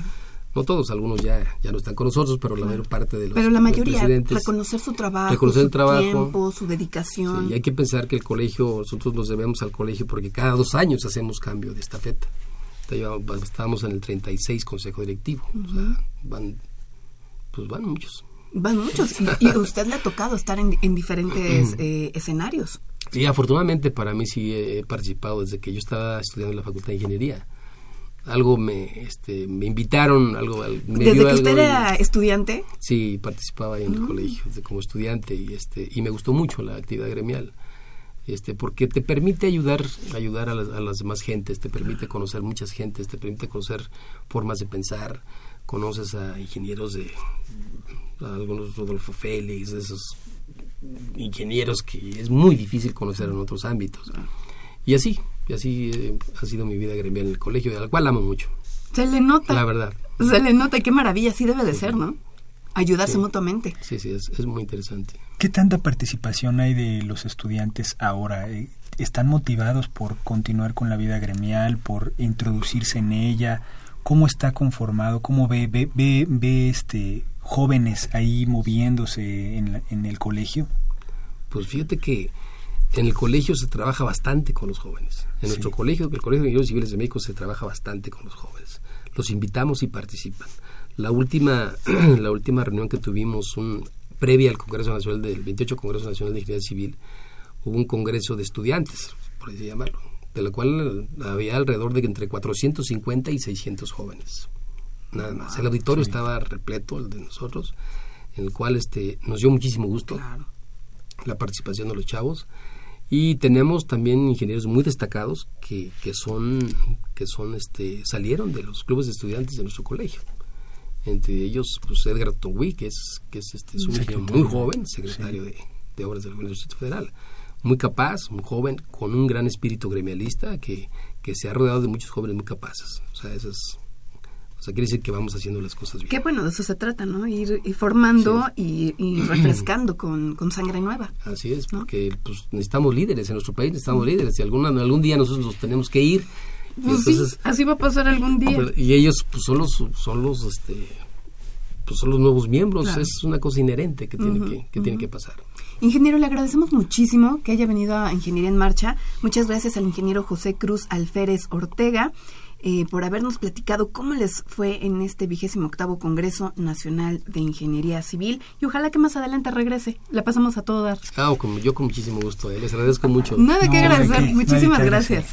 no todos, algunos ya, ya no están con nosotros, pero la mayor parte de los Pero la mayoría, reconocer su trabajo, reconocer su el trabajo, tiempo, su dedicación. Sí, hay que pensar que el colegio, nosotros nos debemos al colegio porque cada dos años hacemos cambio de estafeta. Estábamos en el 36 consejo directivo, o sea, van, pues van muchos. Van muchos, y, a (laughs) usted le ha tocado estar en, en diferentes eh, escenarios. Sí, afortunadamente para mí sí he participado desde que yo estaba estudiando en la Facultad de Ingeniería algo me este me invitaron algo me desde que usted era estudiante. Sí participaba en el mm. colegio como estudiante y este y me gustó mucho la actividad gremial este porque te permite ayudar ayudar a las, demás gentes te permite conocer muchas gentes te permite conocer formas de pensar conoces a ingenieros de algunos Rodolfo Félix esos ingenieros que es muy difícil conocer en otros ámbitos. Y así y así eh, ha sido mi vida gremial en el colegio, de la cual amo mucho. Se le nota. La verdad. Se le nota, qué maravilla, así debe de ser, ¿no? Ayudarse mutuamente. Sí, sí, es, muy interesante. ¿Qué tanta participación hay de los estudiantes ahora? Eh, ¿Están motivados por continuar con la vida gremial, por introducirse en ella? ¿Cómo está conformado? ¿Cómo ve, ve, ve, ve este, jóvenes ahí moviéndose en, en el colegio? Pues fíjate que en el colegio se trabaja bastante con los jóvenes. En nuestro colegio, el Colegio de Ingenieros Civiles de México, se trabaja bastante con los jóvenes. Los invitamos y participan. La última, (clears throat) la última reunión que tuvimos, un, previa al Congreso Nacional del 28 Congreso Nacional de Ingeniería Civil, hubo un congreso de estudiantes, por así llamarlo, de la cual había alrededor de entre 450 y 600 jóvenes. Nada más. El auditorio estaba repleto, el de nosotros, en el cual este, nos dio muchísimo gusto la participación de los chavos y tenemos también ingenieros muy destacados que, que son que son este salieron de los clubes de estudiantes de nuestro colegio. Entre ellos pues Edgar Togui que es que es este un ingeniero muy joven secretario de, de, obras del Universidad Federal. Muy capaz muy joven con un gran espíritu gremialista que, que se ha rodeado de muchos jóvenes muy capaces. O sea eso es o sea, quiere decir que vamos haciendo las cosas bien. Qué bueno, de eso se trata, ¿no? Ir, formando y, (clears throat) refrescando con, sangre nueva. Así es, porque pues, necesitamos líderes en nuestro país, necesitamos líderes. Y algún, algún día nosotros nos tenemos que ir. Pues sí, así va a pasar algún día. Y ellos pues, son los, son los, este, pues, son los nuevos miembros. Es una cosa inherente que tiene, que, que tiene que pasar. Ingeniero, le agradecemos muchísimo que haya venido a Ingeniería en Marcha. Muchas gracias al ingeniero José Cruz Alférez Ortega. Eh, por habernos platicado cómo les fue en este vigésimo octavo Congreso Nacional de Ingeniería Civil y ojalá que más adelante regrese. La pasamos a todo dar. Ah, como, yo con muchísimo gusto, eh, les agradezco mucho. Nada que agradecer, muchísimas gracias.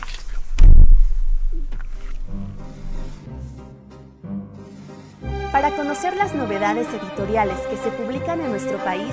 Para conocer las novedades editoriales que se publican en nuestro país,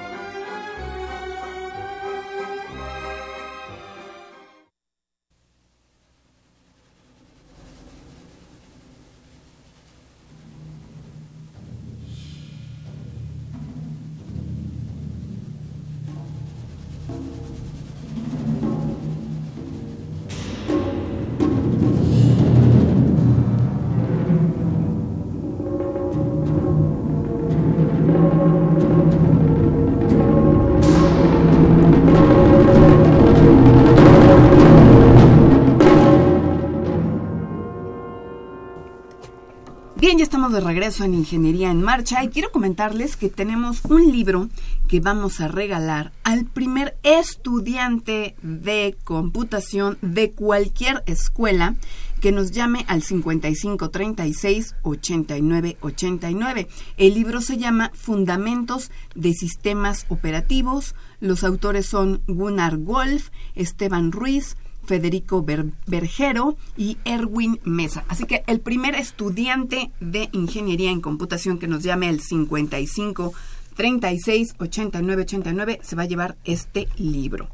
De regreso en Ingeniería en Marcha y quiero comentarles que tenemos un libro que vamos a regalar al primer estudiante de computación de cualquier escuela que nos llame al 5536 8989. El libro se llama Fundamentos de Sistemas Operativos. Los autores son Gunnar Wolf, Esteban Ruiz, Federico Bergero y Erwin Mesa. Así que el primer estudiante de ingeniería en computación que nos llame al 55 36 89 89 se va a llevar este libro.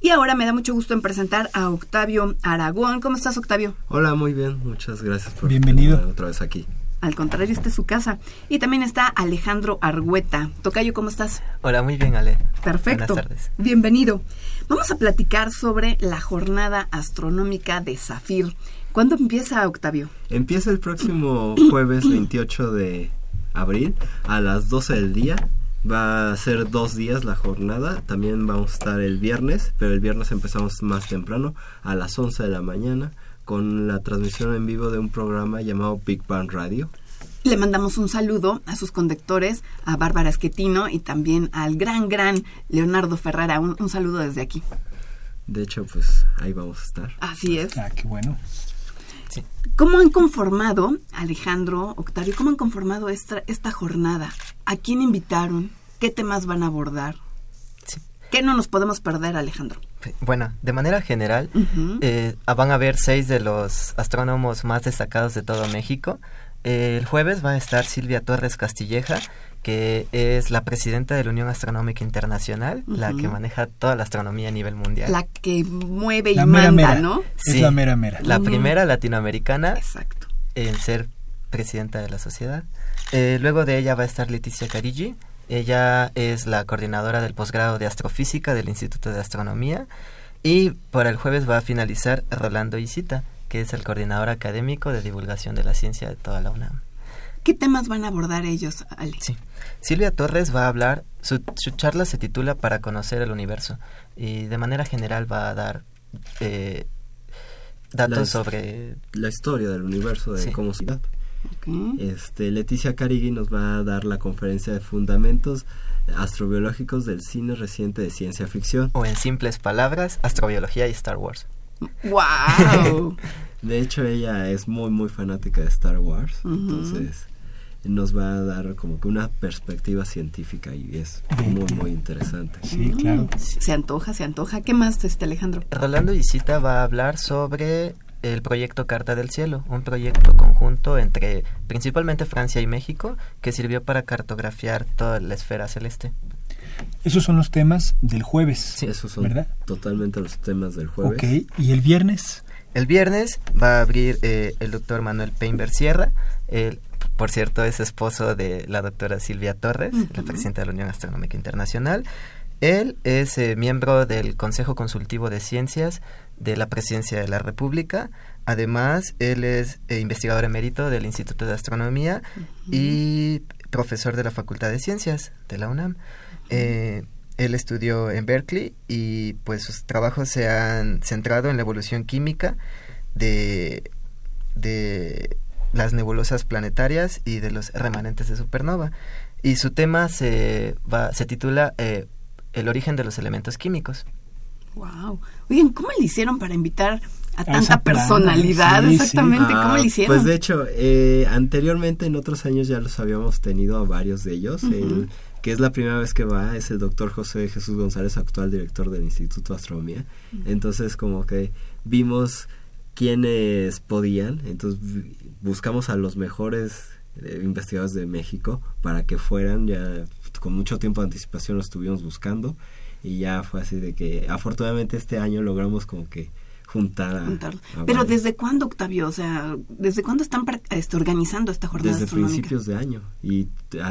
Y ahora me da mucho gusto en presentar a Octavio Aragón. ¿Cómo estás, Octavio? Hola, muy bien. Muchas gracias por Bienvenido otra vez aquí. Al contrario, esta es su casa. Y también está Alejandro Argüeta. Tocayo, ¿cómo estás? Hola, muy bien, Ale. Perfecto. Buenas tardes. Bienvenido. Vamos a platicar sobre la jornada astronómica de Zafir. ¿Cuándo empieza, Octavio? Empieza el próximo (clears throat) jueves 28 de abril a las 12 del día. Va a ser dos días la jornada. También vamos a estar el viernes, pero el viernes empezamos más temprano, a las 11 de la mañana con la transmisión en vivo de un programa llamado Big Bang Radio. Le mandamos un saludo a sus conductores, a Bárbara Esquetino y también al gran, gran Leonardo Ferrara. Un, saludo desde aquí. De hecho, pues ahí vamos a estar. Así es. Ah, qué bueno. ¿Cómo han conformado, Alejandro, Octavio, cómo han conformado esta, esta jornada? ¿A quién invitaron? ¿Qué temas van a abordar? ¿Qué no nos podemos perder, Alejandro? Bueno, de manera general, eh, van a haber seis de los astrónomos más destacados de todo México. el jueves va a estar Silvia Torres Castilleja, que es la presidenta de la Unión Astronómica Internacional, la que maneja toda la astronomía a nivel mundial. La que mueve y manda, ¿no? Sí, es la mera mera. La primera latinoamericana en ser presidenta de la sociedad. Eh, luego de ella va a estar Leticia Carigi, ella es la coordinadora del posgrado de astrofísica del Instituto de Astronomía. Y para el jueves va a finalizar Rolando Isita, que es el coordinador académico de divulgación de la ciencia de toda la UNAM. ¿Qué temas van a abordar ellos, Ali? Sí. Silvia Torres va a hablar, su, charla se titula Para conocer el universo y de manera general va a dar eh, datos sobre... La historia del universo, de cómo se este, Leticia Carigui nos va a dar la conferencia de fundamentos astrobiológicos del cine reciente de ciencia ficción. O en simples palabras, astrobiología y Star Wars. ¡Wow! (laughs) de hecho, ella es muy, muy fanática de Star Wars. Entonces, nos va a dar como que una perspectiva científica y es muy, muy interesante. Sí, claro. Se antoja, se antoja. ¿Qué más, este Alejandro? Rolando Isita va a hablar sobre el proyecto Carta del Cielo, un proyecto conjunto entre principalmente Francia y México que sirvió para cartografiar toda la esfera celeste. Esos son los temas del jueves. Sí, esos son ¿verdad? totalmente los temas del jueves. Ok, ¿y el viernes? El viernes va a abrir eh, el doctor Manuel Peinber Sierra. Él, por cierto, es esposo de la doctora Silvia Torres, la presidenta de la Unión Astronómica Internacional. Él es eh, miembro del Consejo Consultivo de Ciencias de la Presidencia de la República. Además, él es eh, investigador emérito del Instituto de Astronomía y profesor de la Facultad de Ciencias de la UNAM. Eh, él estudió en Berkeley y pues sus trabajos se han centrado en la evolución química de, de las nebulosas planetarias y de los remanentes de supernova. Y su tema se, va, se titula eh, El origen de los elementos químicos. Wow. Oigan, ¿cómo le hicieron para invitar a tanta personalidad? Exactamente, ¿cómo le ah, hicieron? Pues de hecho, eh, anteriormente en otros años ya los habíamos tenido a varios de ellos. el, que es la primera vez que va, es el doctor José Jesús González, actual director del Instituto de Astronomía. Entonces, como que vimos quiénes podían, entonces buscamos a los mejores eh, investigadores de México para que fueran, ya con mucho tiempo de anticipación lo estuvimos buscando y ya fue así de que afortunadamente este año logramos como que juntar a, Pero ¿desde cuándo, Octavio? O sea, ¿desde cuándo están este, organizando esta jornada Desde principios de año. Y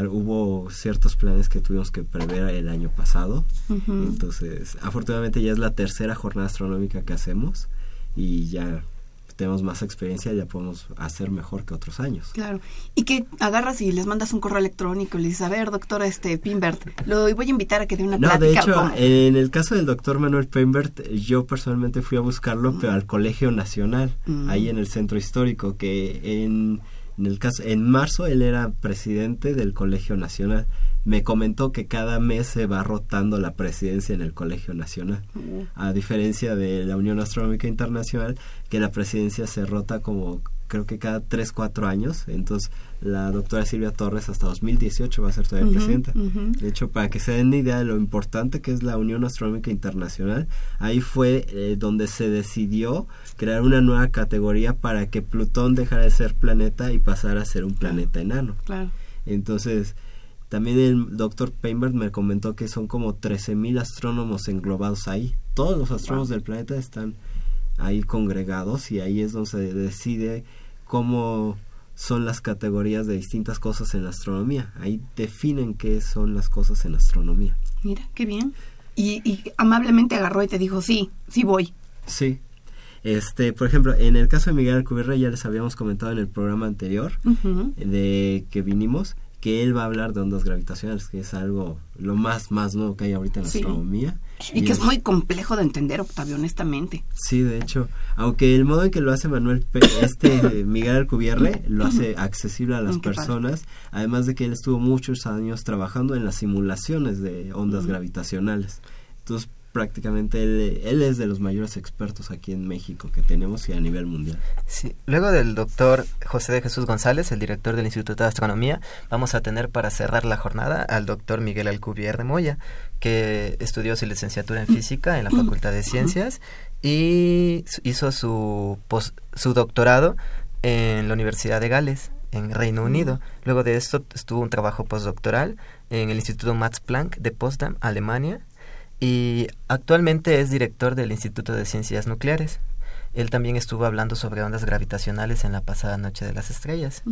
hubo ciertos planes que tuvimos que prever el año pasado. Entonces, afortunadamente ya es la tercera jornada astronómica que hacemos y ya tenemos más experiencia, ya podemos hacer mejor que otros años. Claro. Y que agarras y les mandas un correo electrónico y le dices, a ver, doctor este, Pimbert, lo voy a invitar a que dé una no, de hecho, en el caso del doctor Manuel Pimbert, yo personalmente fui a buscarlo, pero al Colegio Nacional, mm. ahí en el centro histórico, que en En el caso, en marzo él era presidente del Colegio Nacional. Me comentó que cada mes se va rotando la presidencia en el Colegio Nacional. A diferencia de la Unión Astronómica Internacional, que la presidencia se rota como creo que cada 3, 4 años. Entonces, la doctora Silvia Torres hasta 2018 va a ser todavía presidenta. De hecho, para que se den una idea de lo importante que es la Unión Astronómica Internacional, ahí fue eh, donde se decidió crear una nueva categoría para que Plutón dejara de ser planeta y pasara a ser un planeta enano. Claro. Entonces, también el doctor Painberg me comentó que son como 13.000 astrónomos englobados ahí. Todos los astrónomos del planeta están ahí congregados y ahí es donde se decide cómo son las categorías de distintas cosas en la astronomía. Ahí definen qué son las cosas en astronomía. Mira, qué bien. Y, y amablemente agarró y te dijo, sí, sí voy. Sí. Este, por ejemplo, en el caso de Miguel Alcubierre ya les habíamos comentado en el programa anterior Ujú. de que vinimos que él va a hablar de ondas gravitacionales, que es algo lo más más nuevo que hay ahorita en la Sí. astronomía. Y que es muy complejo de entender, Octavio, honestamente. Sí, de hecho, aunque el modo en que lo hace Manuel, Pe- este (laughs) Miguel Alcubierre, lo hace accesible a las Mm, personas, además de que él estuvo muchos años trabajando en las simulaciones de ondas gravitacionales. Entonces, prácticamente él, es de los mayores expertos aquí en México que tenemos y a nivel mundial. Sí. Luego del doctor José de Jesús González, el director del Instituto de Astronomía, vamos a tener para cerrar la jornada al doctor Miguel Alcubierre de Moya, que estudió su licenciatura en física en la Facultad de Ciencias y hizo su, su doctorado en la Universidad de Gales, en Reino Unido. Luego de esto estuvo un trabajo postdoctoral en el Instituto Max Planck de Potsdam, Alemania, y actualmente es director del Instituto de Ciencias Nucleares. Él también estuvo hablando sobre ondas gravitacionales en la pasada Noche de las Estrellas.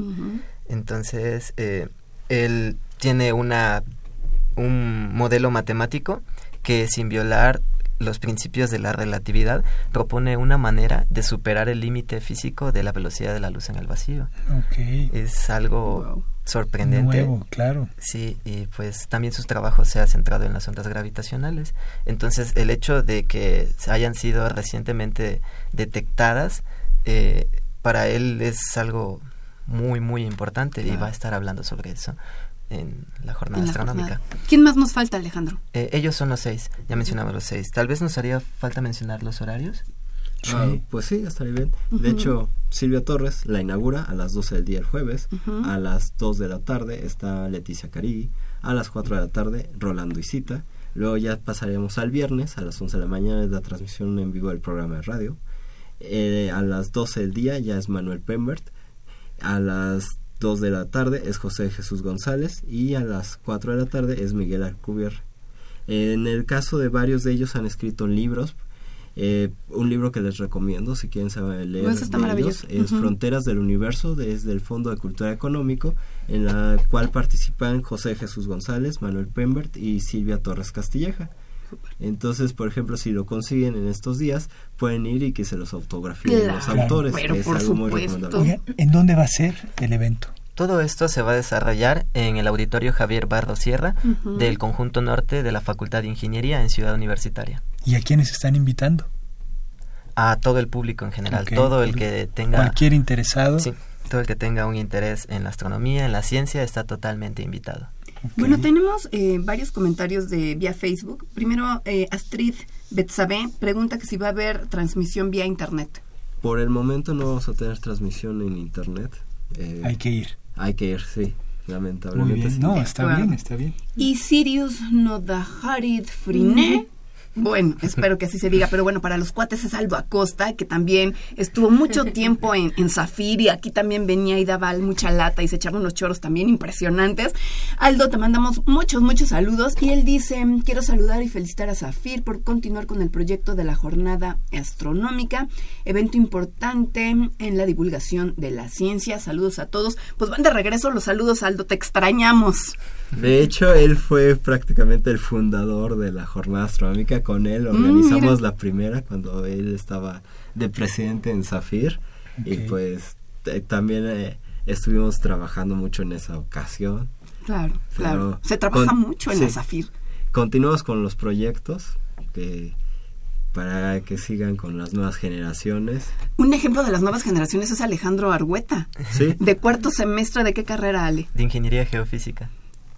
Entonces, eh, él tiene una un modelo matemático que sin violar los principios de la relatividad propone una manera de superar el límite físico de la velocidad de la luz en el vacío. Ok. Es algo Wow. sorprendente. Nuevo, claro. Sí, y pues también sus trabajos se ha centrado en las ondas gravitacionales. Entonces, el hecho de que hayan sido recientemente detectadas, eh, para él es algo muy, muy importante y va a estar hablando sobre eso en la jornada En la astronómica. jornada. ¿Quién más nos falta, Alejandro? Eh, ellos son los seis, ya mencionamos los seis. Tal vez nos haría falta mencionar los horarios. Sí. Ah, pues sí, estaría bien. De Ujú. hecho, Silvia Torres la inaugura a las 12 del día el jueves. A las 2 de la tarde está Leticia Carigui. A las 4 de la tarde, Rolando Isita. Luego ya pasaremos al viernes, a las 11 de la mañana es la transmisión en vivo del programa de radio. Eh, a las 12 del día ya es Manuel Pembert. A las 2 de la tarde es José Jesús González. Y a las 4 de la tarde es Miguel Alcubierre. En el caso de varios de ellos han escrito libros. Eh, un libro que les recomiendo si quieren saber leer Pues está de maravilloso. ellos es Ujú. Fronteras del Universo desde el Fondo de Cultura Económico en la cual participan José Jesús González, Manuel Pembert y Silvia Torres Castilleja. Entonces, por ejemplo, si lo consiguen en estos días, pueden ir y que se los autografíen los Claro, autores. pero es por algo muy supuesto. recomendable. Oigan, ¿en dónde va a ser el evento? Todo esto se va a desarrollar en el auditorio Javier Bardo Sierra del conjunto norte de la Facultad de Ingeniería en Ciudad Universitaria. ¿Y a quiénes están invitando? A todo el público en general, todo el que tenga Cualquier interesado. Sí, todo el que tenga un interés en la astronomía, en la ciencia, está totalmente invitado. Bueno, tenemos eh, varios comentarios de vía Facebook. Primero, eh, Astrid Betsabe pregunta que si va a haber transmisión vía internet. Por el momento no vamos a tener transmisión en internet. Eh, Hay que ir. hay que ir, sí, Muy lamentablemente. bien. sí. No, está bien, está bien. Y Sirius Nodaharid Friné. Bueno, espero que así se diga, pero bueno, para los cuates es Aldo Acosta, que también estuvo mucho tiempo en, Zafir y aquí también venía y daba mucha lata y se echaba unos choros también impresionantes. Aldo, te mandamos muchos, muchos saludos y él dice, quiero saludar y felicitar a Zafir por continuar con el proyecto de la jornada astronómica, evento importante en la divulgación de la ciencia. Saludos a todos. Pues van de regreso los saludos, Aldo, te extrañamos. De hecho, él fue prácticamente el fundador de la jornada astronómica. Con él Mm, organizamos la primera cuando él estaba de presidente en Zafir. Y pues también eh, estuvimos trabajando mucho en esa ocasión. Claro, Pero claro. Se trabaja con- mucho en la sí. Zafir. Continuamos con los proyectos que para que sigan con las nuevas generaciones. Un ejemplo de las nuevas generaciones es Alejandro Argueta. Sí. De cuarto semestre, ¿de qué carrera, Ale? De Ingeniería Geofísica.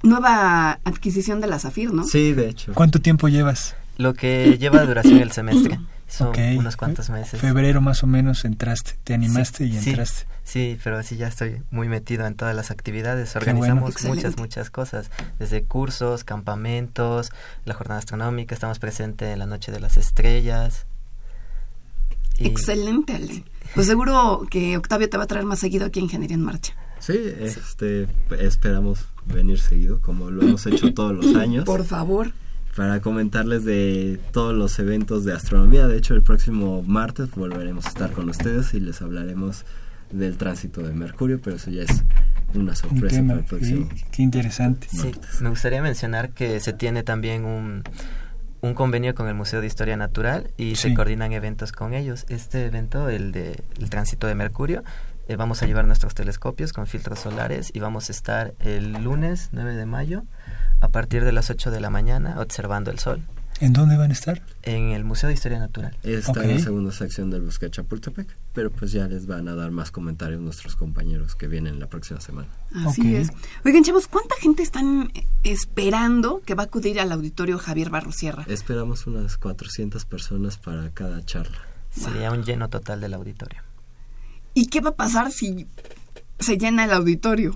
Nueva adquisición de la Zafir, ¿no? Sí, de hecho. ¿Cuánto tiempo llevas? Lo que lleva duración el semestre. (coughs) Son unos cuantos meses. Febrero más o menos entraste, te animaste y Sí, entraste. Sí, pero sí ya estoy muy metido en todas las actividades. Bueno. Organizamos muchas, muchas cosas. Desde cursos, campamentos, la jornada astronómica. Estamos presentes en la Noche de las Estrellas. Y- Excelente, Ale. Pues seguro que Octavio te va a traer más seguido aquí a Ingeniería en Marcha. Sí, este, esperamos venir seguido, como lo hemos hecho todos los (laughs) años, Por favor. para comentarles de todos los eventos de astronomía. De hecho, el próximo martes volveremos a estar con ustedes y les hablaremos del tránsito de Mercurio, pero eso ya es una Un sorpresa tema, para el próximo. sí, qué interesante. Sí, me gustaría mencionar que se tiene también un, un convenio con el Museo de Historia Natural y Sí. se coordinan eventos con ellos. Este evento, el de el tránsito de Mercurio, eh, vamos a llevar nuestros telescopios con filtros solares y vamos a estar el lunes 9 de mayo a partir de las 8 de la mañana observando el sol ¿En dónde van a estar? en el Museo de Historia Natural. Está en la segunda sección del Bosque de Chapultepec, pero pues ya les van a dar más comentarios nuestros compañeros que vienen la próxima semana. Así es. Oigan, chavos, ¿cuánta gente están eh, esperando que va a acudir al auditorio Javier Barrosierra? Esperamos unas 400 personas para cada charla. Sería un lleno total del auditorio. ¿Y qué va a pasar si se llena el auditorio?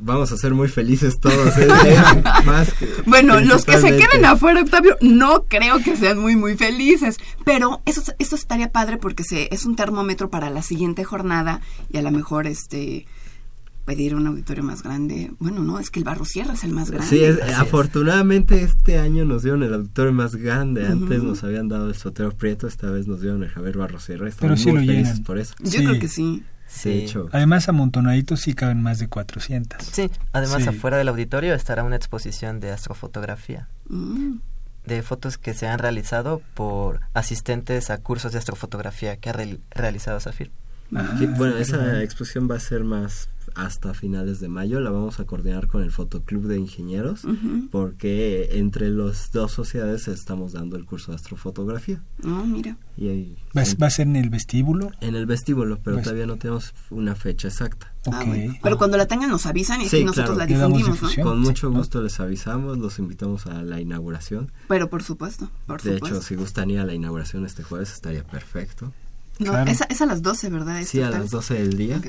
Vamos a ser muy felices todos. ¿eh? (laughs) Más que- Bueno, los que se queden afuera, Octavio, no creo que sean muy, muy felices. Pero eso, eso estaría padre porque se, es un termómetro para la siguiente jornada y a lo mejor este pedir un auditorio más grande. Bueno, no, es que el Barro Sierra es el más grande. Sí, es- Así es. afortunadamente este año nos dieron el auditorio más grande. Antes nos habían dado el Sotero Prieto, esta vez nos dieron el Javier Barrosierra. Pero Estamos sí muy lo felices llenan. por eso. Yo Sí. creo que sí. Sí. De hecho, Además, amontonaditos sí caben más de 400. Sí, además Sí. afuera del auditorio estará una exposición de astrofotografía. Mm. de fotos que se han realizado por asistentes a cursos de astrofotografía que ha real- realizado Zafir. sí, bueno, esa exposición va a ser más hasta finales de mayo. La vamos a coordinar con el Fotoclub de Ingenieros. Ujú. Porque entre las dos sociedades estamos dando el curso de astrofotografía. No, mira. Y ahí, ¿Va, en, va a ser en el vestíbulo? en el vestíbulo, pero Pues- todavía no tenemos una fecha exacta. Ah, Ok. bueno. Pero cuando la tengan nos avisan y Sí, nosotros claro. la difundimos, ¿no? Con Sí, mucho ¿no? gusto les avisamos, los invitamos a la inauguración. Pero por supuesto, por De supuesto. hecho, si gustan ir a la inauguración este jueves estaría perfecto. no, claro. es, a- es a las 12, ¿verdad? Sí, a Esta las tarde. 12 del día. Ok.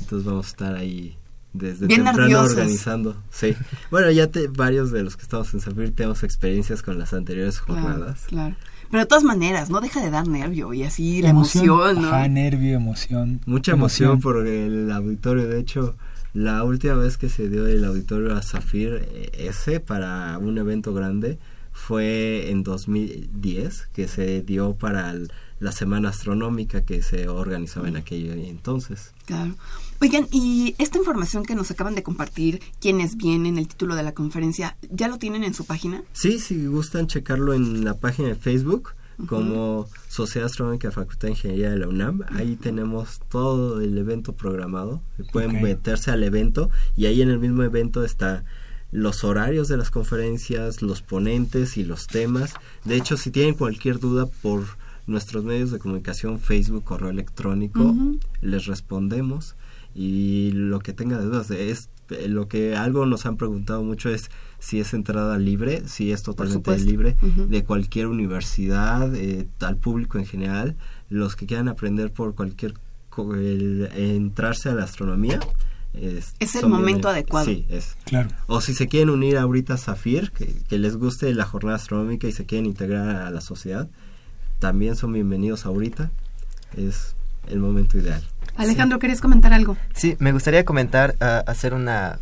Entonces vamos a estar ahí desde Bien temprano organizando. Sí. Bueno, ya te, varios de los que estamos en Zafir tenemos experiencias con las anteriores jornadas. claro. Pero de todas maneras, no deja de dar nervio y así la emoción, ¿no? Ajá, nervio, emoción. Mucha emoción, por el auditorio. De hecho, la última vez que se dio el auditorio a Zafir eh, ese para un evento grande fue en 2010, que se dio para el- la semana astronómica que se organizaba en aquel entonces. Claro. Oigan, y esta información que nos acaban de compartir, quienes vienen, el título de la conferencia, ¿ya lo tienen en su página? Sí, si gustan checarlo en la página de Facebook como Sociedad Astronómica Facultad de Ingeniería de la UNAM, ahí tenemos todo el evento programado, pueden meterse al evento y ahí en el mismo evento está los horarios de las conferencias, los ponentes y los temas. De hecho, si tienen cualquier duda por nuestros medios de comunicación, Facebook, correo electrónico, les respondemos y lo que tenga de dudas es eh, lo que algo nos han preguntado mucho es si es entrada libre, si es totalmente libre de cualquier universidad, eh, al público en general, los que quieran aprender por cualquier co- el- entrarse a la astronomía. Es, Es el momento adecuado. Sí, es. Claro. O si se quieren unir ahorita a Zafir, que, que les guste la jornada astronómica y se quieren integrar a la sociedad, también son bienvenidos ahorita. Es el momento ideal. Alejandro, ¿querías comentar algo? Sí, me gustaría comentar, ah, hacer una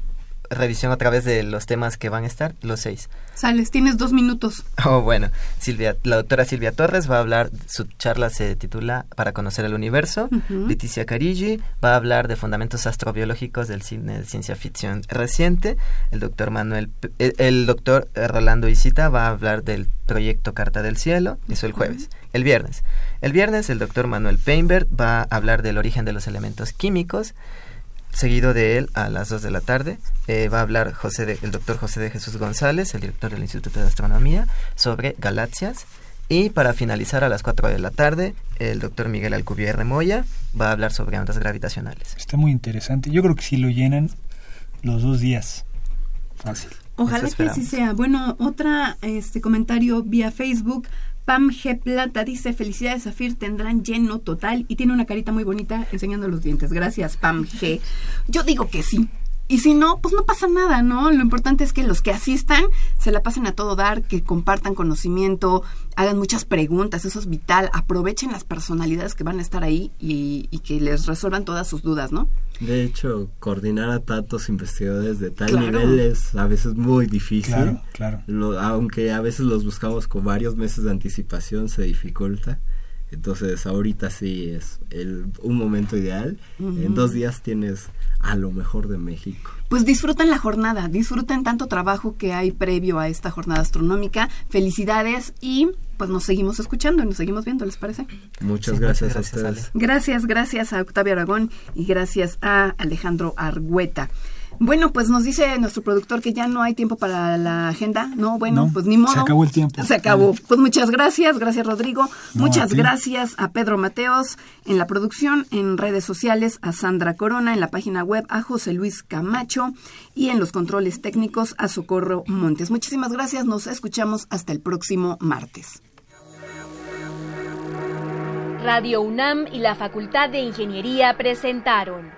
revisión a través de los temas que van a estar, los seis. Sales, tienes dos minutos. (laughs) Oh, bueno, Silvia, la doctora Silvia Torres va a hablar, su charla se titula Para conocer el universo. Leticia Carigi va a hablar de fundamentos astrobiológicos del cine de ciencia ficción reciente. El doctor Manuel, P- el, el doctor Rolando Isita va a hablar del proyecto Carta del Cielo, eso el jueves. El viernes. El viernes el doctor Manuel Peinbert va a hablar del origen de los elementos químicos. Seguido de él, a las 2 de la tarde, eh, va a hablar José de- el doctor José de Jesús González, el director del Instituto de Astronomía, sobre galaxias. Y para finalizar a las 4 de la tarde, el doctor Miguel Alcubierre Moya va a hablar sobre ondas gravitacionales. Está muy interesante. Yo creo que si lo llenan los dos días, fácil. Ojalá que así sea. Bueno, otra este comentario vía Facebook. Pam G. Plata dice, felicidades Zafir, tendrán lleno total y tiene una carita muy bonita enseñando los dientes. Gracias, Pam G. Yo digo que sí. Y si no, pues no pasa nada, ¿no? Lo importante es que los que asistan se la pasen a todo dar, que compartan conocimiento, hagan muchas preguntas, eso es vital, aprovechen las personalidades que van a estar ahí y, que les resuelvan todas sus dudas, ¿no? De hecho, coordinar a tantos investigadores de tal nivel es a veces muy difícil. Claro, claro. aunque a veces los buscamos con varios meses de anticipación, se dificulta. Entonces, ahorita sí es el, un momento ideal. En dos días tienes a lo mejor de México. Pues disfruten la jornada, disfruten tanto trabajo que hay previo a esta jornada astronómica. Felicidades y pues nos seguimos escuchando y nos seguimos viendo, ¿les parece? Muchas gracias, a ustedes. Gracias, gracias a Octavio Aragón y gracias a Alejandro Argüeta. Bueno, pues nos dice nuestro productor que ya no hay tiempo para la agenda. No, bueno, pues ni modo. Se acabó el tiempo. Se acabó. Pues muchas gracias, gracias Rodrigo. muchas gracias a Pedro Mateos en la producción, en redes sociales, a Sandra Corona, en la página web, a José Luis Camacho y en los controles técnicos a Socorro Montes. Muchísimas gracias, nos escuchamos hasta el próximo martes. Radio UNAM y la Facultad de Ingeniería presentaron